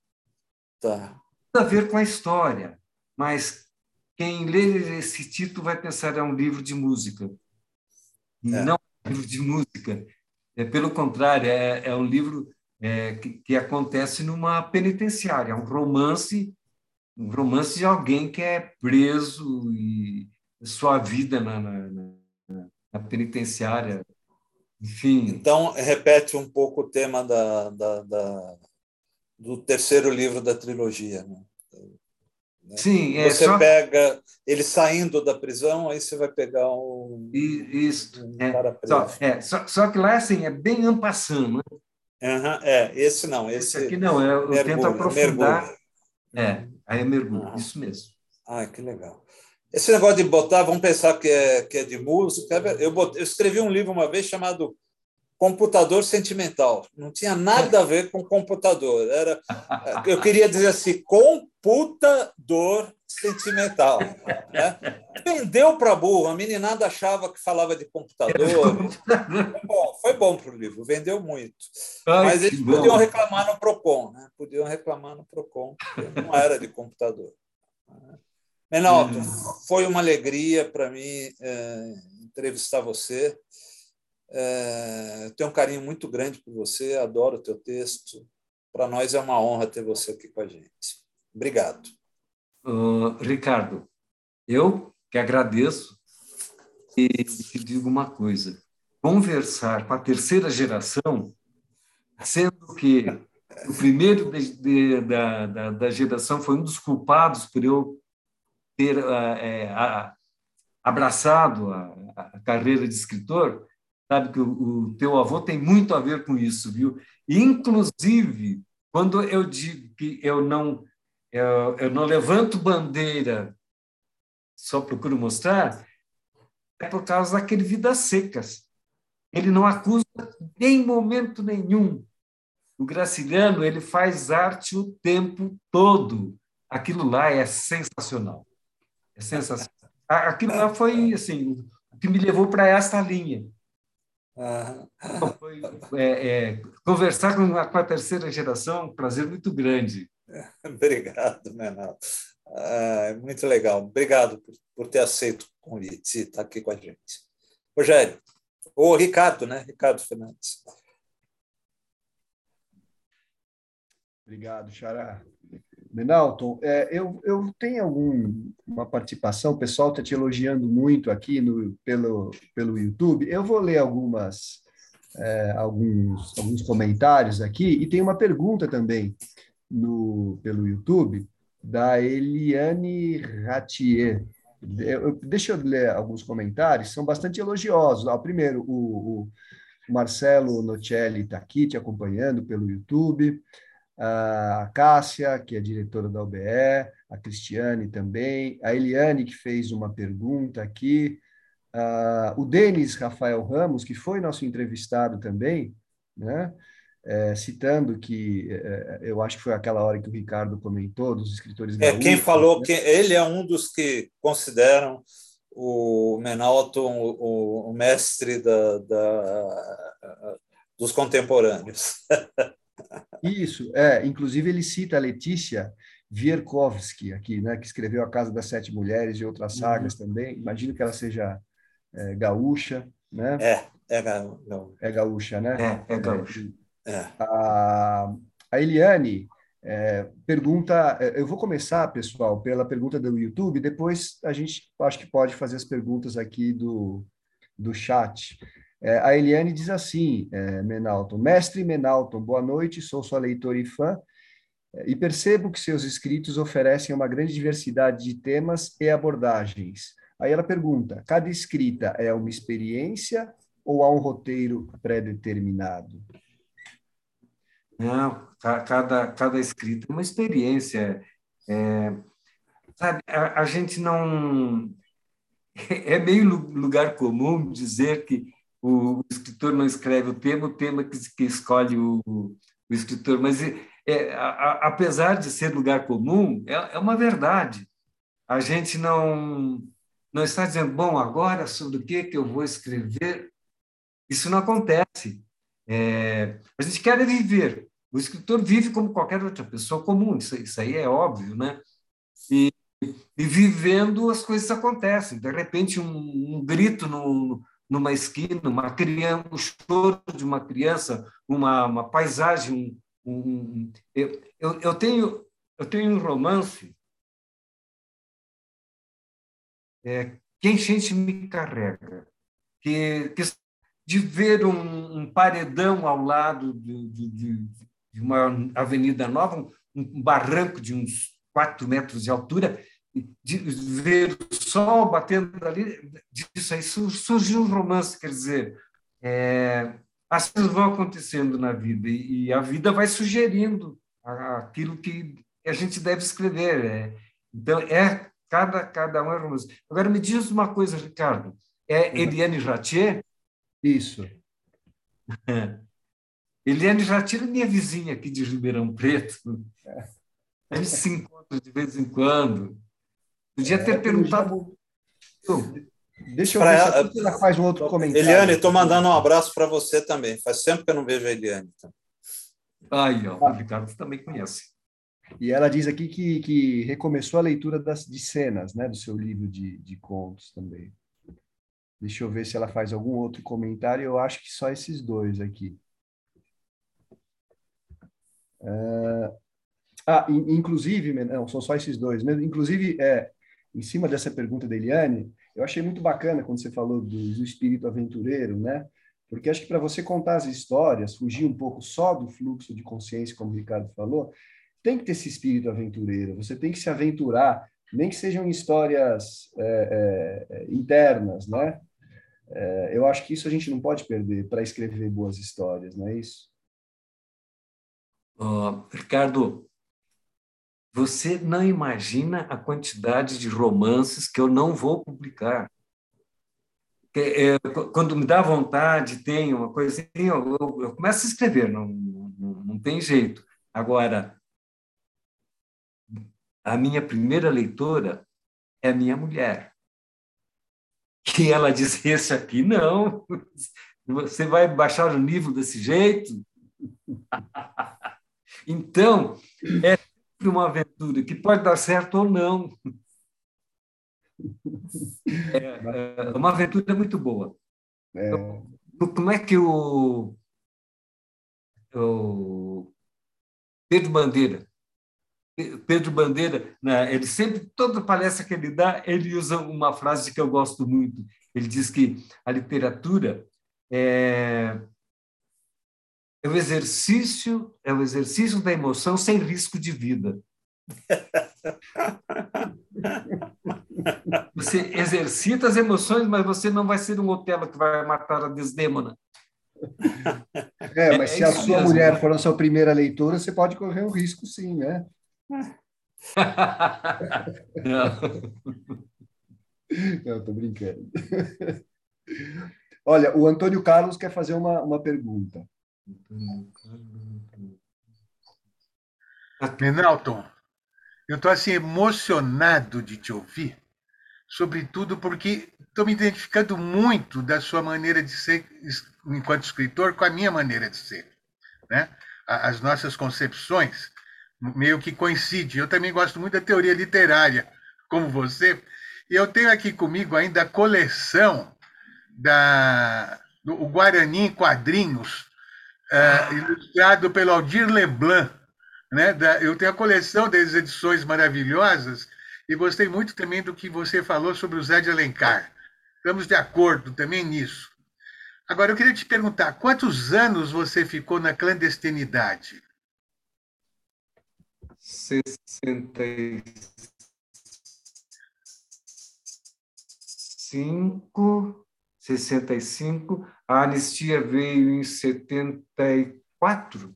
Tá. Tem a ver com a história, mas quem lê esse título vai pensar é um livro de música. É. Não é um livro de música. É, pelo contrário, é, é um livro é, que, que, acontece numa penitenciária, é um romance, um romance de alguém que é preso e sua vida na, na, na, na penitenciária enfim. Então, repete um pouco o tema da, da, da do terceiro livro da trilogia. Né? Sim, é você só... pega ele saindo da prisão, aí você vai pegar um, isso um é. Só, é, só, só, que lá assim é bem ampassando. Né? Uhum, é, esse não, esse, esse aqui não, eu, eu tento aprofundar. É, Aí é mergulho, isso mesmo. Ah, que legal. Esse negócio de botar, vamos pensar que é, que é de música. Eu, botei, eu escrevi um livro uma vez chamado Computador Sentimental. Não tinha nada a ver com computador. Era, eu queria dizer assim, computador sentimental. Né? Vendeu para burro. A meninada achava que falava de computador. bom, foi bom para o livro, vendeu muito. Ai, Mas eles podiam reclamar no PROCON. Né? Podiam reclamar no PROCON, não era de computador. Menaldo, hum. foi uma alegria para mim é, entrevistar você. É, tenho um carinho muito grande por você, adoro o teu texto. Para nós é uma honra ter você aqui com a gente. Obrigado. Uh, Ricardo, eu que agradeço e te digo uma coisa. Conversar com a terceira geração, sendo que o primeiro de, de, da, da, da, geração foi um dos culpados por eu ter é, a, abraçado a, a, carreira de escritor, sabe que o, o, teu avô tem muito a ver com isso, viu? Inclusive, quando eu digo que eu não eu, eu não levanto bandeira, só procuro mostrar, é por causa daquele Vidas Secas. Ele não acusa em momento nenhum. O Graciliano ele faz arte o tempo todo. Aquilo lá é sensacional. É sensacional. Aquilo lá foi assim, o que me levou para esta linha. Então, foi, é, é, conversar com a, com a, terceira geração, um prazer muito grande. Obrigado, Menal. Ah, é muito legal. Obrigado por, por ter aceito o convite e estar aqui com a gente. Rogério, ou Ricardo, né? Ricardo Fernandes. Obrigado, Xará. Menalton, é, eu, eu tenho alguma participação, o pessoal está te elogiando muito aqui no, pelo, pelo YouTube. Eu vou ler algumas, é, alguns, alguns comentários aqui e tem uma pergunta também no, pelo YouTube da Eliane Ratier. Eu, deixa eu ler alguns comentários, são bastante elogiosos. Ah, primeiro, o, o Marcelo Nocelli está aqui te acompanhando pelo YouTube a Cássia, que é diretora da OBE, a Cristiane também, a Eliane, que fez uma pergunta aqui, uh, o Denis Rafael Ramos, que foi nosso entrevistado também, né? É, citando que é, eu acho que foi aquela hora que o Ricardo comentou dos escritores gaúchos. É, quem falou né? que ele é um dos que consideram o Menalton o, o mestre da, da, dos contemporâneos. Isso, é. Inclusive, ele cita a Letícia Wierkowski aqui, né, que escreveu A Casa das Sete Mulheres e outras uhum. sagas uhum. também. Imagino que ela seja é, gaúcha, né? É, é gaúcha. É gaúcha, né? É, é gaúcha. É. A, a Eliane é, pergunta. É, eu vou começar, pessoal, pela pergunta do YouTube, depois a gente acho que pode fazer as perguntas aqui do, do chat. É, a Eliane diz assim, é, Menalton, mestre Menalton, boa noite, sou sua leitora e fã, é, e percebo que seus escritos oferecem uma grande diversidade de temas e abordagens. Aí ela pergunta, cada escrita é uma experiência ou há um roteiro pré-determinado? Não, cada, cada escrita é uma experiência. É, sabe, a, a gente não... É meio lugar comum dizer que o, escritor não escreve o tema, o tema que, que escolhe o, o escritor. Mas, é, a, apesar de ser lugar comum, é, é uma verdade. A gente não, não está dizendo, bom, agora sobre o que, que eu vou escrever. Isso não acontece. É, a gente quer viver. O escritor vive como qualquer outra pessoa comum, isso, isso aí é óbvio, né? E, e, vivendo as coisas acontecem. De repente, um, um grito no, numa esquina, uma criança, o choro de uma criança, uma, uma paisagem. Um, um, eu, eu, tenho, eu tenho um romance é, que enchente me carrega, que, que de ver um, um paredão ao lado de, de, de, uma avenida nova, um, um barranco de uns quatro metros de altura, de ver o sol batendo ali, disso aí surgiu um romance, quer dizer, é, as coisas vão acontecendo na vida e, a vida vai sugerindo aquilo que a gente deve escrever. É. Então, é cada, cada um é romance. Agora, me diz uma coisa, Ricardo. É uhum. Eliane Jatier? Isso. Eliane Jatier é minha vizinha aqui de Ribeirão Preto. A gente se encontra de vez em quando. Podia é, ter perguntado. Deixa eu pra ver ela, se ela faz um outro comentário. Eliane, estou mandando um abraço para você também. Faz tempo que eu não vejo a Eliane. Então. Aí, ó, o Ricardo também conhece. E ela diz aqui que, que recomeçou a leitura das, de cenas, né, do seu livro de, de contos também. Deixa eu ver se ela faz algum outro comentário. Eu acho que só esses dois aqui. Uh, ah, inclusive, não, são só esses dois. Inclusive, é, em cima dessa pergunta da Eliane, eu achei muito bacana quando você falou do, do espírito aventureiro, né? Porque acho que para você contar as histórias, fugir um pouco só do fluxo de consciência, como o Ricardo falou, tem que ter esse espírito aventureiro. Você tem que se aventurar, nem que sejam histórias é, é, é internas, né? É, eu acho que isso a gente não pode perder para escrever boas histórias, não é isso? Uh, Ricardo, você não imagina a quantidade de romances que eu não vou publicar. É, quando me dá vontade, tem uma eu, eu começo a escrever, não, não, não tem jeito. Agora, a minha primeira leitora é a minha mulher. Que ela diz: Esse aqui não, você vai baixar o nível desse jeito? então, é uma aventura que pode dar certo ou não. É, é uma aventura muito boa. É. Como é que o, o Pedro Bandeira Pedro Bandeira, né, ele sempre, toda palestra que ele dá, ele usa uma frase que eu gosto muito. Ele diz que a literatura é, é o exercício, é o exercício da emoção sem risco de vida. Você exercita as emoções, mas você não vai ser um Otelo que vai matar a Desdêmona. É, mas é, se a sua mesmo. mulher for a sua primeira leitura, você pode correr um risco, sim, né? não. Não, tô brincando. Olha, o Antônio Carlos quer fazer uma, uma pergunta. Menalton, eu estou assim emocionado de te ouvir, sobretudo porque estou me identificando muito da sua maneira de ser enquanto escritor com a minha maneira de ser, né? As nossas concepções meio que coincidem. Eu também gosto muito da teoria literária, como você, e eu tenho aqui comigo ainda a coleção da do Guarani em quadrinhos uh, ilustrado pelo Aldir Leblanc. Né? Da, eu tenho a coleção das edições maravilhosas e gostei muito também do que você falou sobre o Zé de Alencar. Estamos de acordo também nisso. Agora, eu queria te perguntar, quantos anos você ficou na clandestinidade? 65, 65, a anistia veio em 74,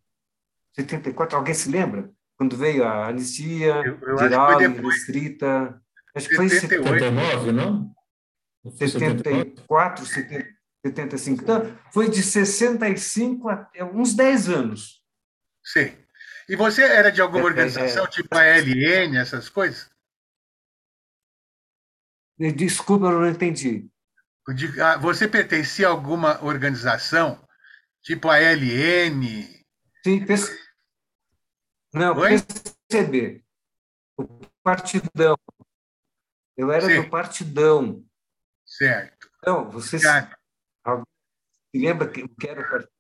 74, alguém se lembra? Quando veio a anistia eu, eu geral e restrita. Acho que foi em 79, não? 74, 75. Então, foi de 65 a uns 10 anos. Sim. E você era de alguma organização, é, é, tipo a LN, essas coisas? Desculpa, eu não entendi. Ah, você pertencia a alguma organização, tipo a LN? Sim, PC... não, Oi? PCB. O Partidão. Eu era Sim. do Partidão. Certo. Então, você certo. se lembra que era o Partidão?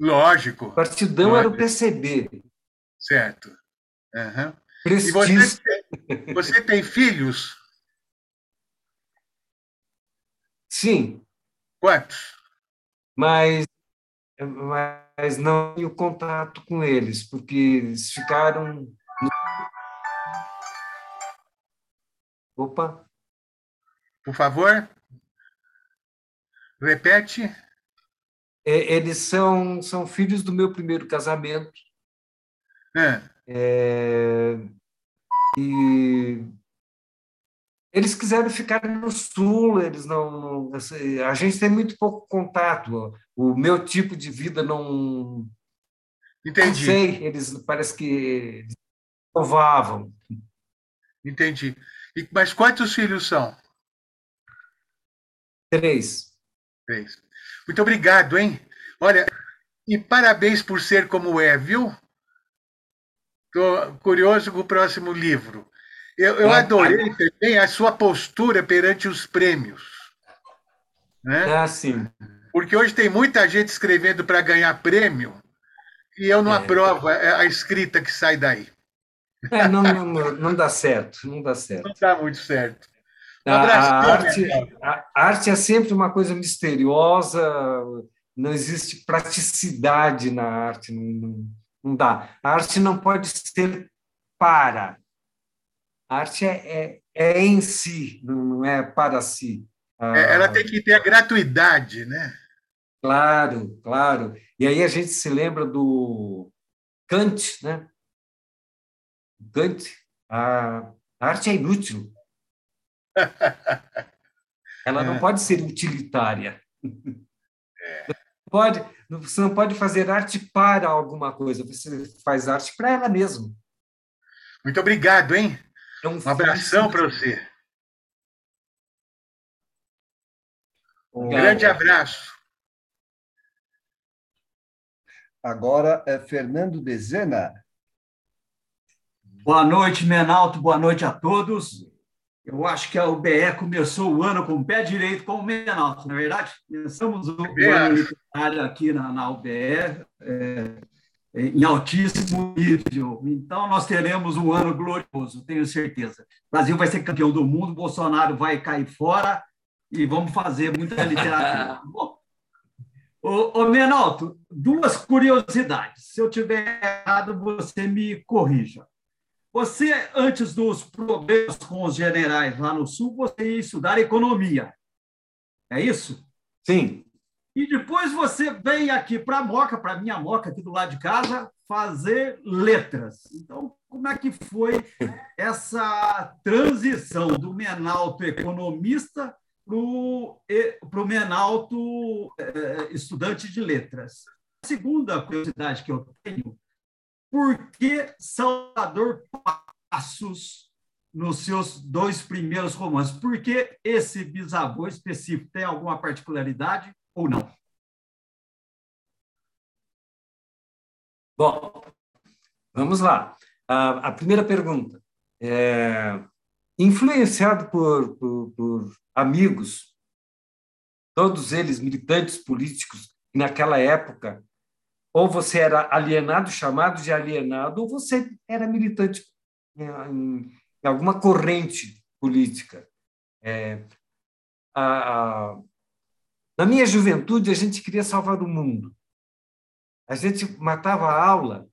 Lógico. O Partidão Lógico. era o PCB. Certo. Uhum. E você tem, você tem filhos? Sim. Quantos? Mas, mas não tenho contato com eles, porque eles ficaram. Opa! Por favor, repete. É, eles são, são filhos do meu primeiro casamento. É. É, e eles quiseram ficar no sul, eles não, não, a gente tem muito pouco contato. O meu tipo de vida não Entendi. Não sei, eles parece que provavam. Entendi. E, mas quantos filhos são? Três. Três. Muito obrigado, hein? Olha, e parabéns por ser como é, viu? Estou curioso com o próximo livro. Eu, eu adorei também a sua postura perante os prêmios. Né? Ah, sim. Porque hoje tem muita gente escrevendo para ganhar prêmio e eu não é. aprovo a escrita que sai daí. É, não, não, não dá certo, não dá certo. Não dá muito certo. Um abraço, a, arte, a arte é sempre uma coisa misteriosa, não existe praticidade na arte, não, não, não dá. A arte não pode ser para. A arte é, é, é em si, não é para si. É, ela tem que ter a gratuidade, né? Claro, claro. E aí a gente se lembra do Kant, né? Kant, a arte é inútil. Ela não é. pode ser utilitária. É. Pode, você não pode fazer arte para alguma coisa, você faz arte para ela mesma. Muito obrigado, hein? É um, um abração para você. Um grande abraço. Agora é Fernando Dezena. Boa noite, Menalto. Boa noite a todos. Eu acho que a UBE começou o ano com o pé direito com o Menalto, não é verdade? Começamos o, o ano literário aqui na, na UBE é, em altíssimo nível. Então, nós teremos um ano glorioso, tenho certeza. O Brasil vai ser campeão do mundo, Bolsonaro vai cair fora e vamos fazer muita literatura. Bom, Ô, ô Menalto, duas curiosidades. Se eu tiver errado, você me corrija. Você, antes dos problemas com os generais lá no Sul, você ia estudar economia. É isso? Sim. E depois você vem aqui para a Moca, para a minha Moca, aqui do lado de casa, fazer letras. Então, como é que foi essa transição do Menalto economista para o Menalto, é, estudante de letras. A segunda curiosidade que eu tenho, por que Salvador Passos nos seus dois primeiros romances? Por que esse bisavô específico tem alguma particularidade ou não? Bom, vamos lá. A, a primeira pergunta. É, influenciado por, por, por amigos, todos eles militantes políticos, naquela época, ou você era alienado, chamado de alienado, ou você era militante em, em alguma corrente política. É, a, na minha juventude, a gente queria salvar o mundo. A gente matava a aula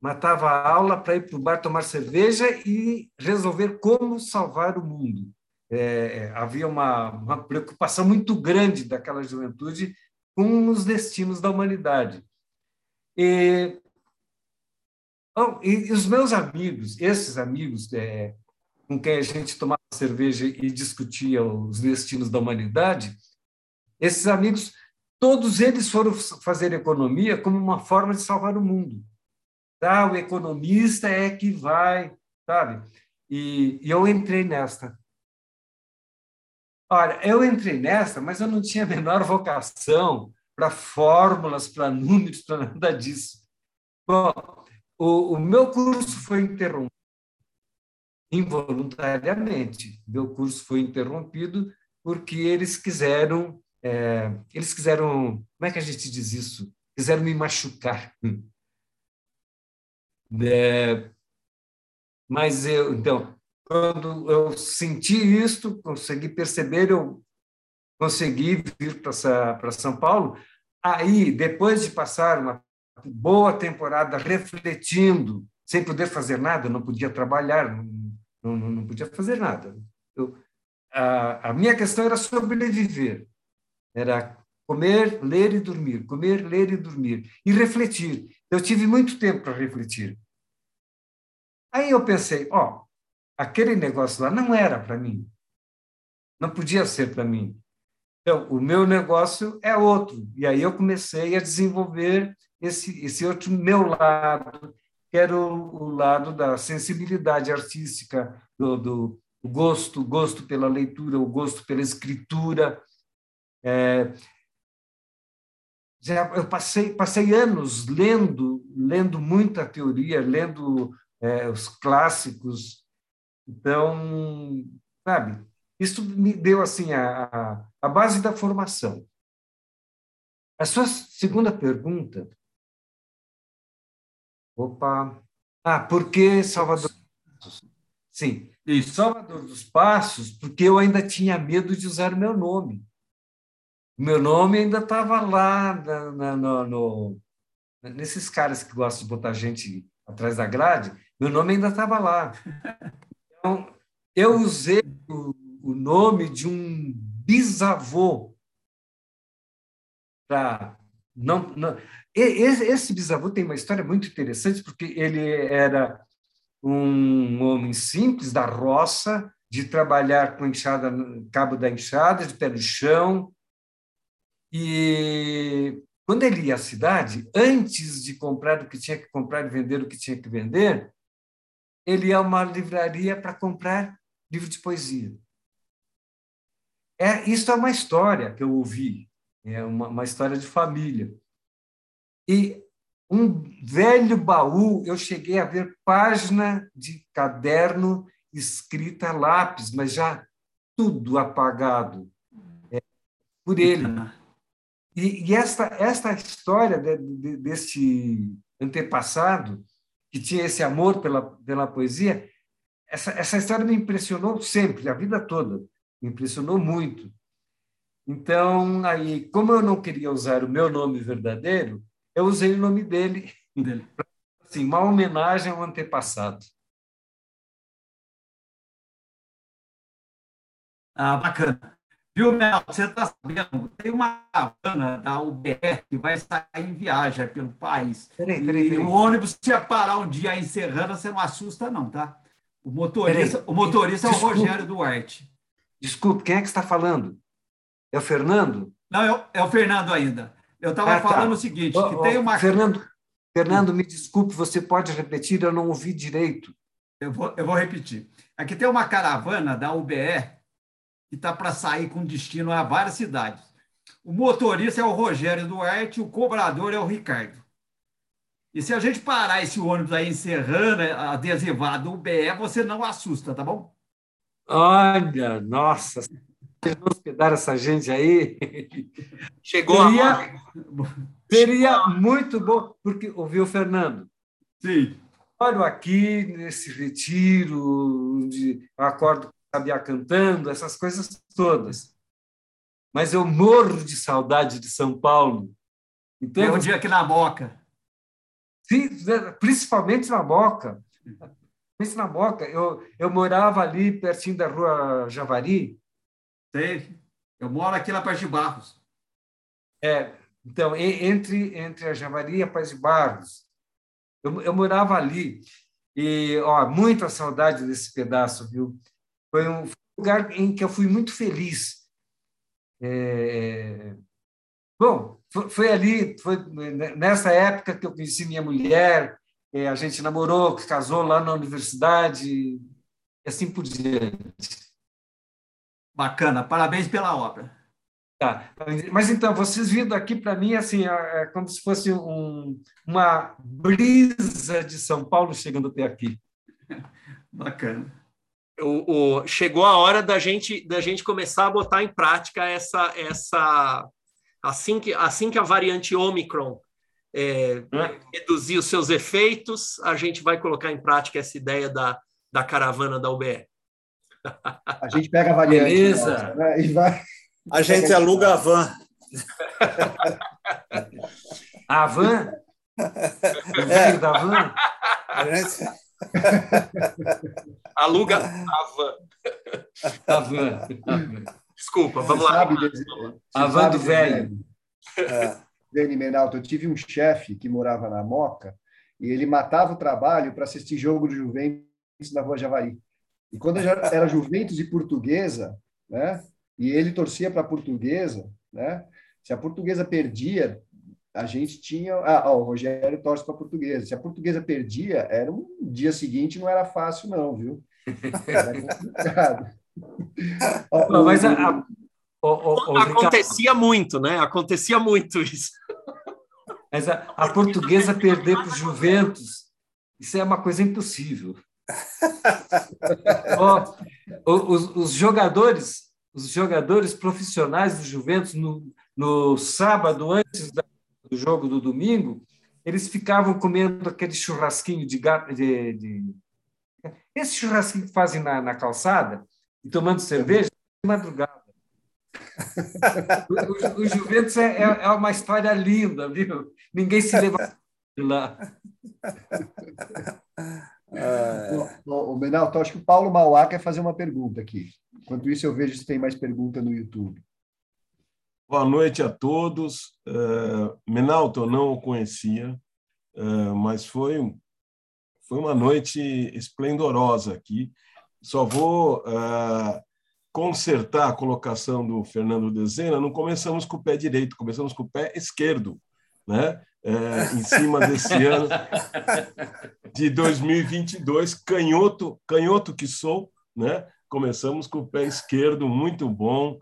matava a aula para ir para o bar tomar cerveja e resolver como salvar o mundo. É, é, havia uma, uma preocupação muito grande daquela juventude com os destinos da humanidade. E, e, e os meus amigos, esses amigos é, com quem a gente tomava cerveja e discutia os destinos da humanidade, esses amigos, todos eles foram fazer economia como uma forma de salvar o mundo tá? o economista é que vai, sabe? E, e eu entrei nesta. Olha, eu entrei nesta, mas eu não tinha a menor vocação para fórmulas, para números, para nada disso. Bom, o, o meu curso foi interrompido involuntariamente. Meu curso foi interrompido porque eles quiseram, é, eles quiseram, como é que a gente diz isso? Quiseram me machucar. É, mas eu, então, quando eu senti isto, consegui perceber, eu consegui vir para São Paulo. Aí, depois de passar uma boa temporada refletindo, sem poder fazer nada, não podia trabalhar, não, não, não podia fazer nada. Eu, a, a minha questão era sobreviver, era Comer, ler e dormir, comer, ler e dormir. E refletir. Eu tive muito tempo para refletir. Aí eu pensei, ó, aquele negócio lá não era para mim. Não podia ser para mim. Então, o meu negócio é outro. E aí eu comecei a desenvolver esse, esse outro meu lado, era o, o lado da sensibilidade artística, do, do gosto, gosto pela leitura, o gosto pela escritura. É, já eu passei passei anos lendo lendo muita teoria lendo é, os clássicos então sabe isso me deu assim a, a base da formação a sua segunda pergunta opa ah por que Salvador sim Isso. Salvador dos Passos porque eu ainda tinha medo de usar o meu nome meu nome ainda estava lá na, na, no, no, nesses caras que gostam de botar gente atrás da grade, meu nome ainda estava lá. Então, eu usei o, o nome de um bisavô para não, não esse bisavô tem uma história muito interessante porque ele era um homem simples da roça de trabalhar com enxada cabo da enxada de pé no chão e quando ele ia à cidade, antes de comprar o que tinha que comprar e vender o que tinha que vender, ele ia a uma livraria para comprar livro de poesia. É, isso é uma história que eu ouvi, é uma, uma história de família. E um velho baú, eu cheguei a ver página de caderno escrita a lápis, mas já tudo apagado é, por ele. E, e esta, esta história de, de, desse antepassado, que tinha esse amor pela, pela poesia, essa, essa história me impressionou sempre, a vida toda. Me impressionou muito. Então, aí, como eu não queria usar o meu nome verdadeiro, eu usei o nome dele, dele. assim, uma homenagem ao antepassado. Ah, bacana. Viu, Mel? Você está sabendo? Tem uma caravana da UBR que vai sair em viagem pelo país. Peraí, peraí, peraí. E o ônibus, se parar um dia em Serrana, você não assusta, não, tá? O motorista, o motorista é o Rogério Duarte. Desculpe, quem é que está falando? É o Fernando? Não, é, é o Fernando ainda. Eu estava ah, tá. falando o seguinte, oh, que tem uma... Fernando, Fernando, me desculpe, você pode repetir? Eu não ouvi direito. Eu vou, eu vou repetir. Aqui tem uma caravana da UBR que está para sair com destino a várias cidades. O motorista é o Rogério Duarte, o cobrador é o Ricardo. E se a gente parar esse ônibus aí encerrando, adesivado o BE, você não assusta, tá bom? Olha, nossa, vocês vão hospedar essa gente aí. Chegou seria, a Seria muito bom, porque ouviu, Fernando? Sim. Olha aqui nesse retiro, de acordo sabia cantando, essas coisas todas. Mas eu morro de saudade de São Paulo. Então, Tem um dia aqui na Moca. Sim, principalmente na Moca. Principalmente na Moca. Eu, eu morava ali pertinho da rua Javari. Eu moro aqui na Paz de Barros. É, então, entre, entre a Javari e a Paz de Barros. Eu, eu morava ali. E, ó, muita saudade desse pedaço, viu? Foi um lugar em que eu fui muito feliz. É... Bom, foi, ali, foi nessa época que eu conheci minha mulher, é, a gente namorou, casou lá na universidade, e assim por diante. Bacana, parabéns pela obra. Tá. Mas então, vocês vindo aqui para mim assim, é, é como se fosse um, uma brisa de São Paulo chegando até aqui. Bacana o, o, chegou a hora da gente da gente começar a botar em prática essa essa assim que assim que a variante Omicron é, é. reduzir os seus efeitos, a gente vai colocar em prática essa ideia da, da caravana da UBE. A gente pega a variante. Beleza. Nossa, né? e vai... A gente aluga a van. A van? É. da van? A gente... Aluga a van. A van. Desculpa, vamos lá. a van do velho. É. Dani Menalto, eu tive um chefe que morava na Moca e ele matava o trabalho para assistir jogo do Juventus na Rua Javari. E quando era Juventus e Portuguesa, né? E ele torcia para a Portuguesa, né? Se a Portuguesa perdia, a gente tinha. Ah, ó, o Rogério torce para a Portuguesa. Se a Portuguesa perdia, era um dia seguinte não era fácil, não, viu? Era complicado. Não, mas a, a, o, o, acontecia muito, né? Acontecia muito isso. Mas a, a portuguesa perder para o Juventus, isso é uma coisa impossível. os, os, jogadores, os jogadores profissionais do Juventus no, no sábado antes do jogo do domingo, eles ficavam comendo aquele churrasquinho de gato, de, de... esse churrasquinho que fazem na, na calçada e tomando cerveja de madrugada. o, o, Juventus é, é, é, uma história linda, viu? Ninguém se leva lá. É. O, o Benalto, acho que o Paulo Mauá quer fazer uma pergunta aqui. Enquanto isso, eu vejo se tem mais pergunta no YouTube. Boa noite a todos. Uh, Menalto, eu não o conhecia, uh, mas foi, foi uma noite esplendorosa aqui. Só vou uh, consertar a colocação do Fernando Dezena. Não começamos com o pé direito, começamos com o pé esquerdo, né? É, em cima desse ano de 2022, canhoto, canhoto que sou, né? Começamos com o pé esquerdo, muito bom.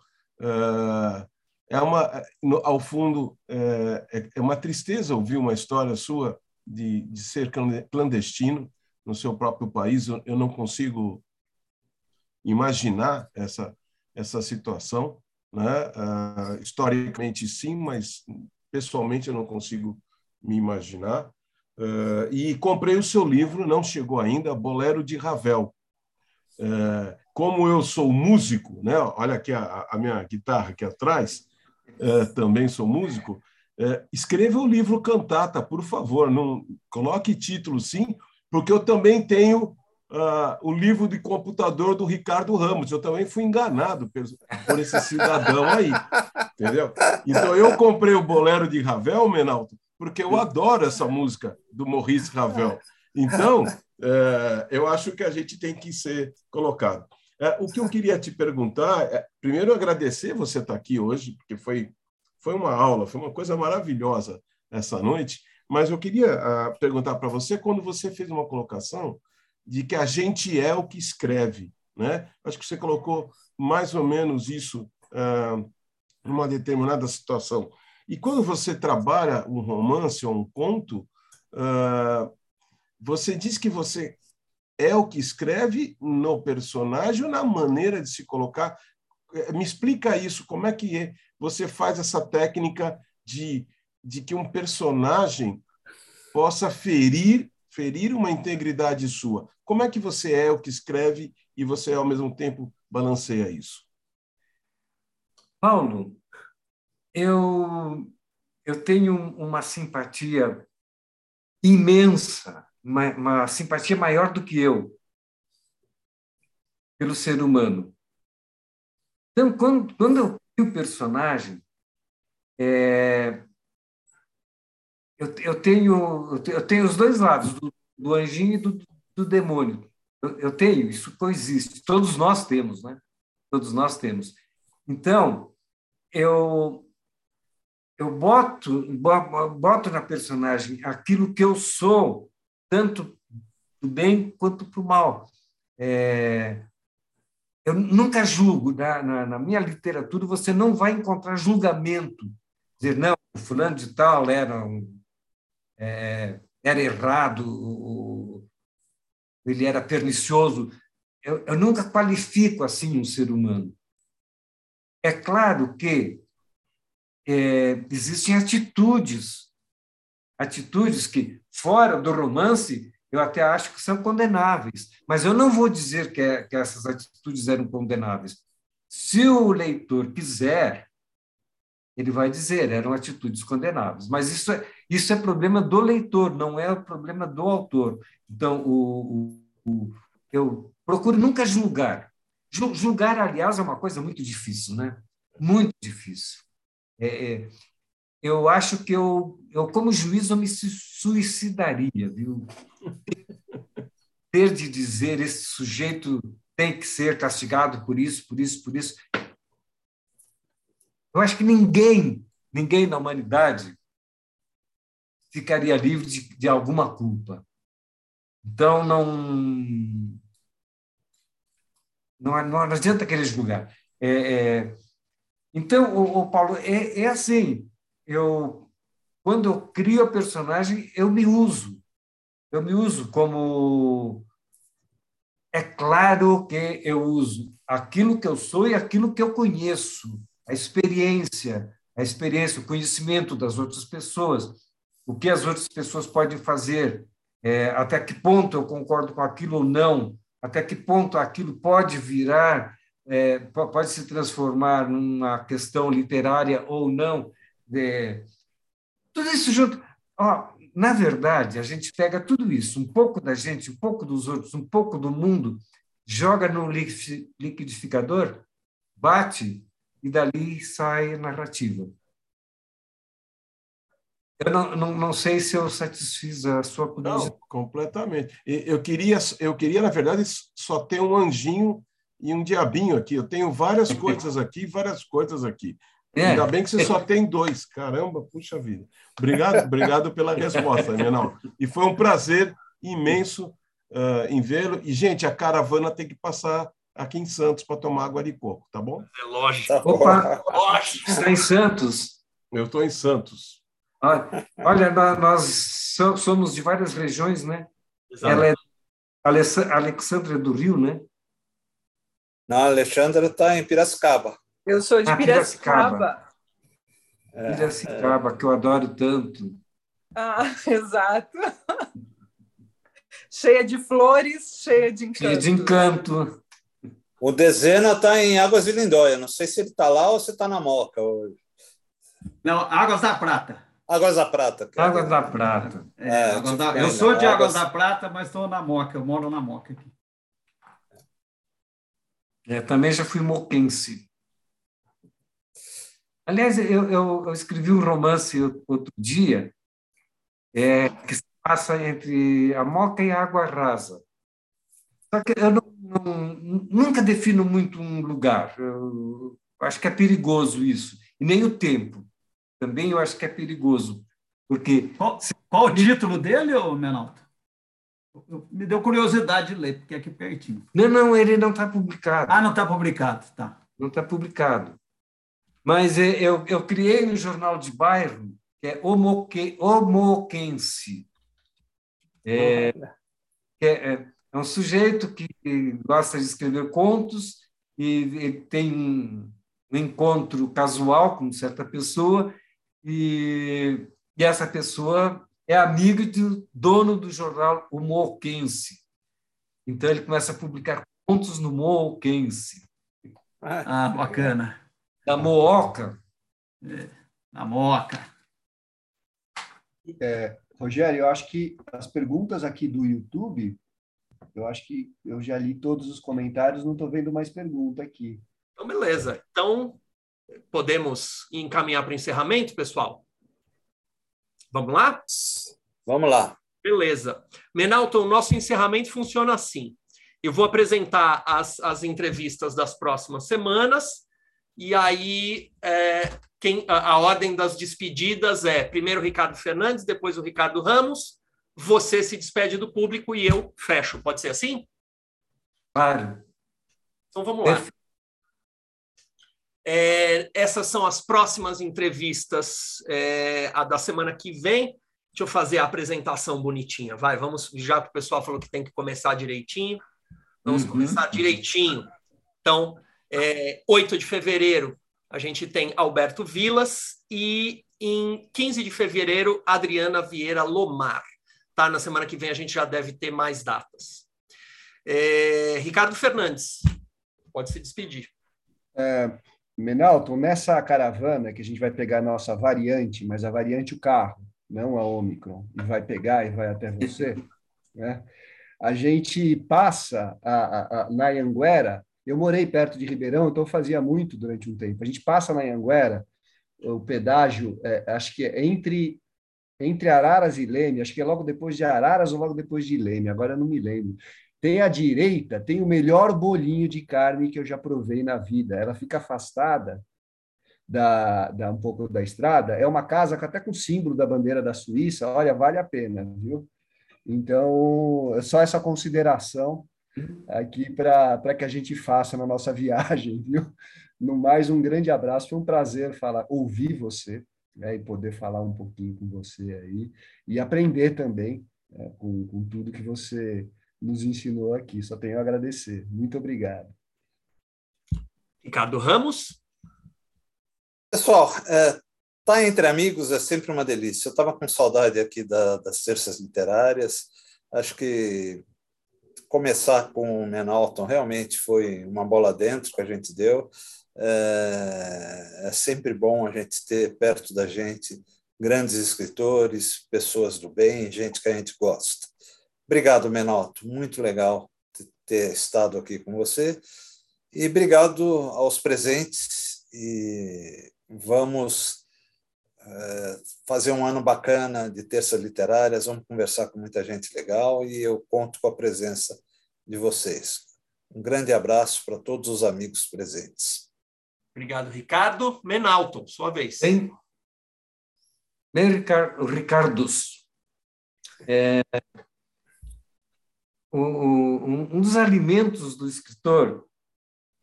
É uma, ao fundo, é, é uma tristeza ouvir uma história sua de, de ser clandestino no seu próprio país. Eu não consigo imaginar essa essa situação, né? Historicamente sim, mas pessoalmente eu não consigo me imaginar. Uh, e comprei o seu livro, não chegou ainda, Bolero de Ravel. Uh, como eu sou músico, né? Olha aqui a, a minha guitarra aqui atrás, também sou músico. escreva o livro Cantata, por favor. Não coloque título, sim, porque eu também tenho uh, o livro de computador do Ricardo Ramos. Eu também fui enganado por, por esse cidadão aí, entendeu? Então eu comprei o Bolero de Ravel, Menaldo, porque eu adoro essa música do Maurice Ravel. Então, é, eu acho que a gente tem que ser colocado. É, o que eu queria te perguntar é, primeiro, agradecer você estar aqui hoje, porque foi, foi uma aula, foi uma coisa maravilhosa essa noite. Mas eu queria uh, perguntar para você, quando você fez uma colocação de que a gente é o que escreve. Né? Acho que você colocou mais ou menos isso ah, numa determinada situação. E quando você trabalha um romance ou um conto, ah, você diz que você é o que escreve no personagem ou na maneira de se colocar. Eh, me explica isso, como é que é? você faz essa técnica de, de que um personagem possa ferir ferir uma integridade sua. Como é que você é o que escreve e você, ao mesmo tempo, balanceia isso? Paulo, eu, eu tenho uma simpatia imensa, uma, uma simpatia maior do que eu pelo ser humano. Então, quando, quando eu vi o personagem, é, eu, eu, tenho, eu tenho os dois lados, do, do anjinho e do, do demônio. Eu, eu, tenho, isso coexiste. Todos nós temos, né? Todos nós temos. Então, eu, eu boto, boto na personagem aquilo que eu sou, tanto do bem quanto para o mal. É, eu nunca julgo, na, na, na, minha literatura você não vai encontrar julgamento. Dizer, não, o fulano de tal era um é, era errado, ele era pernicioso. Eu, eu nunca qualifico assim um ser humano. É claro que é, existem atitudes, atitudes que, fora do romance, eu até acho que são condenáveis, mas eu não vou dizer que, é, que essas atitudes eram condenáveis. Se o leitor quiser, ele vai dizer, eram atitudes condenáveis. Mas isso é, isso é problema do leitor, não é o problema do autor. Então, o, o, o eu procuro nunca julgar. Julgar, aliás, é uma coisa muito difícil, né? Muito difícil. É, é, eu acho que eu, eu como juiz, eu me suicidaria, viu? Ter de dizer esse sujeito tem que ser castigado por isso, por isso, por isso. Eu acho que ninguém, ninguém na humanidade ficaria livre de, de alguma culpa. Então, não, não, não adianta querer julgar. É, é, então, o, o Paulo, é, é, assim, eu, quando eu crio a personagem, eu me uso. Eu me uso como... É claro que eu uso aquilo que eu sou e aquilo que eu conheço, a experiência, a experiência, o conhecimento das outras pessoas o que as outras pessoas podem fazer, é, até que ponto eu concordo com aquilo ou não, até que ponto aquilo pode virar, é, pode se transformar numa questão literária ou não. É, tudo isso junto. Ó, na verdade, a gente pega tudo isso, um pouco da gente, um pouco dos outros, um pouco do mundo, joga no liquidificador, bate e dali sai narrativa. Eu não, não, não sei se eu satisfiz a sua curiosidade. Não, completamente. Eu queria, eu queria, na verdade, só ter um anjinho e um diabinho aqui. Eu tenho várias coisas aqui, várias coisas aqui. É. Ainda bem que você só tem dois. Caramba, puxa vida. Obrigado, obrigado pela resposta, Menal. E foi um prazer imenso uh, em vê-lo. E, gente, a caravana tem que passar aqui em Santos para tomar água de coco, tá bom? É lógico. Tá Opa, lógico. Está em Santos? Eu estou em Santos. Olha, nós somos de várias regiões, né? Exato. Ela é Alexandra do Rio, né? Não, Alexandra está em Piracicaba. Eu sou de ah, Piracicaba. Piracicaba, Piracicaba é, que eu adoro tanto. Ah, exato. cheia de flores, cheia de encanto. Cheia de encanto. O Dezena está em Águas de Lindóia. Não sei se ele está lá ou se está na Moca hoje. Não, Águas da Prata. Águas da Prata. Águas da Prata. É, é, Águas da... Eu sou de Águas... da Prata, mas estou na Moca. Eu moro na Moca aqui. É, também já fui moquense. Aliás, eu, eu, eu, escrevi um romance outro dia é, que se passa entre a Moca e a Água Rasa. Só que eu não, não, nunca defino muito um lugar. Eu acho que é perigoso isso. E nem o tempo também eu acho que é perigoso. Porque. Qual, qual o título dele, ô Menaldo? Me deu curiosidade de ler, porque é aqui pertinho. Não, não, ele não está publicado. Ah, não está publicado, tá. Não está publicado. Mas é, eu, eu criei um jornal de bairro, que é Homoque, Homoquense. É, é, é, é um sujeito que gosta de escrever contos e, tem um, um encontro casual com certa pessoa e, e essa pessoa é amiga do dono do jornal O Moquense. Então ele começa a publicar contos no Moquense. Ah, bacana. Da Mooca. É, na Mooca. É, Rogério, eu acho que as perguntas aqui do YouTube, eu acho que eu já li todos os comentários, não estou vendo mais pergunta aqui. Então, beleza. Então, Podemos encaminhar para o encerramento, pessoal? Vamos lá? Vamos lá. Beleza. Menalton, o nosso encerramento funciona assim. Eu vou apresentar as, as entrevistas das próximas semanas, e aí é, quem, a, a ordem das despedidas é primeiro o Ricardo Fernandes, depois o Ricardo Ramos, você se despede do público e eu fecho. Pode ser assim? Claro. Então vamos lá. É, essas são as próximas entrevistas é, a da semana que vem. Deixa eu fazer a apresentação bonitinha. Vai, vamos, já que o pessoal falou que tem que começar direitinho, vamos uhum. começar direitinho. Então, é, 8 de fevereiro, a gente tem Alberto Vilas e em 15 de fevereiro, Adriana Vieira Lomar. Tá? Na semana que vem a gente já deve ter mais datas. É, Ricardo Fernandes, pode se despedir. É, Menalton, nessa caravana que a gente vai pegar a nossa variante, mas a variante o carro, não a Omicron, e vai pegar e vai até você, né? A gente passa a, a, a, na Anguera, eu morei perto de Ribeirão, então fazia muito durante um tempo. A gente passa na Anguera o pedágio, é, acho que é entre entre Araras e Leme, acho que é logo depois de Araras ou logo depois de Leme, agora eu não me lembro. Tem à direita, tem o melhor bolinho de carne que eu já provei na vida. Ela fica afastada da, da um pouco da estrada. É uma casa até com símbolo da bandeira da Suíça. Olha, vale a pena, viu? Então, é só essa consideração aqui para que a gente faça na nossa viagem, viu? No mais, um grande abraço. Foi um prazer falar, ouvir você né, e poder falar um pouquinho com você aí e aprender também né, com, com tudo que você nos ensinou aqui. Só tenho a agradecer. Muito obrigado. Ricardo Ramos. Pessoal, é, tá entre amigos é sempre uma delícia. Eu estava com saudade aqui da, das terças literárias. Acho que começar com o Menalton realmente foi uma bola dentro que a gente deu. É, é sempre bom a gente ter perto da gente grandes escritores, pessoas do bem, gente que a gente gosta. Obrigado, Menalto. Muito legal ter estado aqui com você. E obrigado aos presentes. E vamos é, fazer um ano bacana de terças literárias. Vamos conversar com muita gente legal e eu conto com a presença de vocês. Um grande abraço para todos os amigos presentes. Obrigado, Ricardo. Menalton, sua vez. Bem, bem Ricardos. É, um dos alimentos do escritor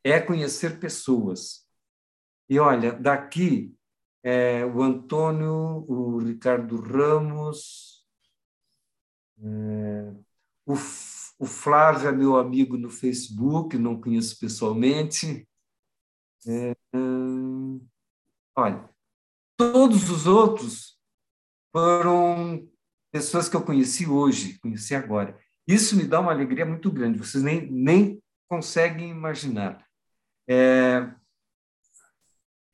é conhecer pessoas. E olha, daqui é, o Antônio, o Ricardo Ramos, é, o, o Flávio é meu amigo no Facebook, não conheço pessoalmente. É, olha, todos os outros foram pessoas que eu conheci hoje, conheci agora. Isso me dá uma alegria muito grande, vocês nem, nem conseguem imaginar. É,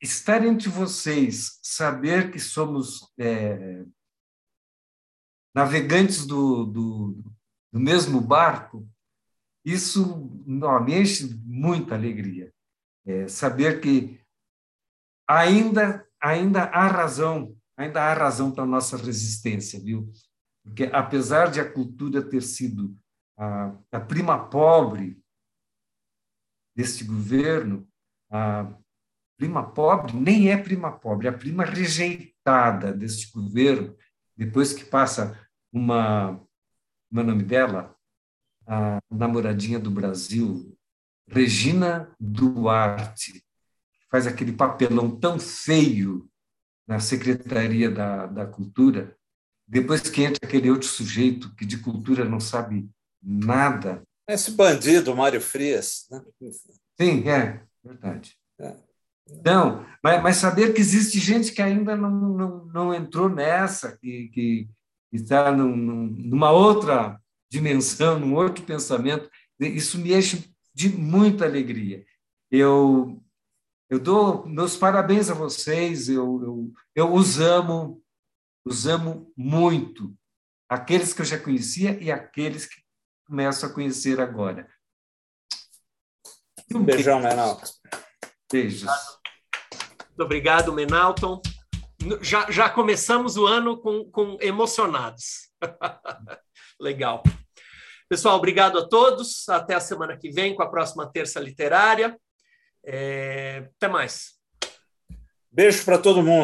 estar entre vocês, saber que somos é, navegantes do, do, do, mesmo barco, isso não, me enche muita alegria é, saber que ainda ainda há razão, ainda há razão para a nossa resistência, viu? Porque apesar de a cultura ter sido a, a prima pobre deste governo, a prima pobre nem é prima pobre, é a prima rejeitada deste governo, depois que passa uma, como é nome dela? A namoradinha do Brasil, Regina Duarte, faz aquele papelão tão feio na Secretaria da, da Cultura, depois que entra aquele outro sujeito que de cultura não sabe nada. Esse bandido, Mário Frias. Né? Sim, é, verdade. É. Então, mas, mas, saber que existe gente que ainda não, não, não entrou nessa, que, que está num, numa outra dimensão, num outro pensamento, isso me enche de muita alegria. Eu, eu dou meus parabéns a vocês, eu, eu, eu os amo, os amo muito. Aqueles que eu já conhecia e aqueles que começo a conhecer agora. Um beijão, Menalton. Beijos. Muito obrigado, Menalton. Já, já começamos o ano com, com emocionados. Legal. Pessoal, obrigado a todos. Até a semana que vem com a próxima terça literária. É... Até mais. Beijo para todo mundo.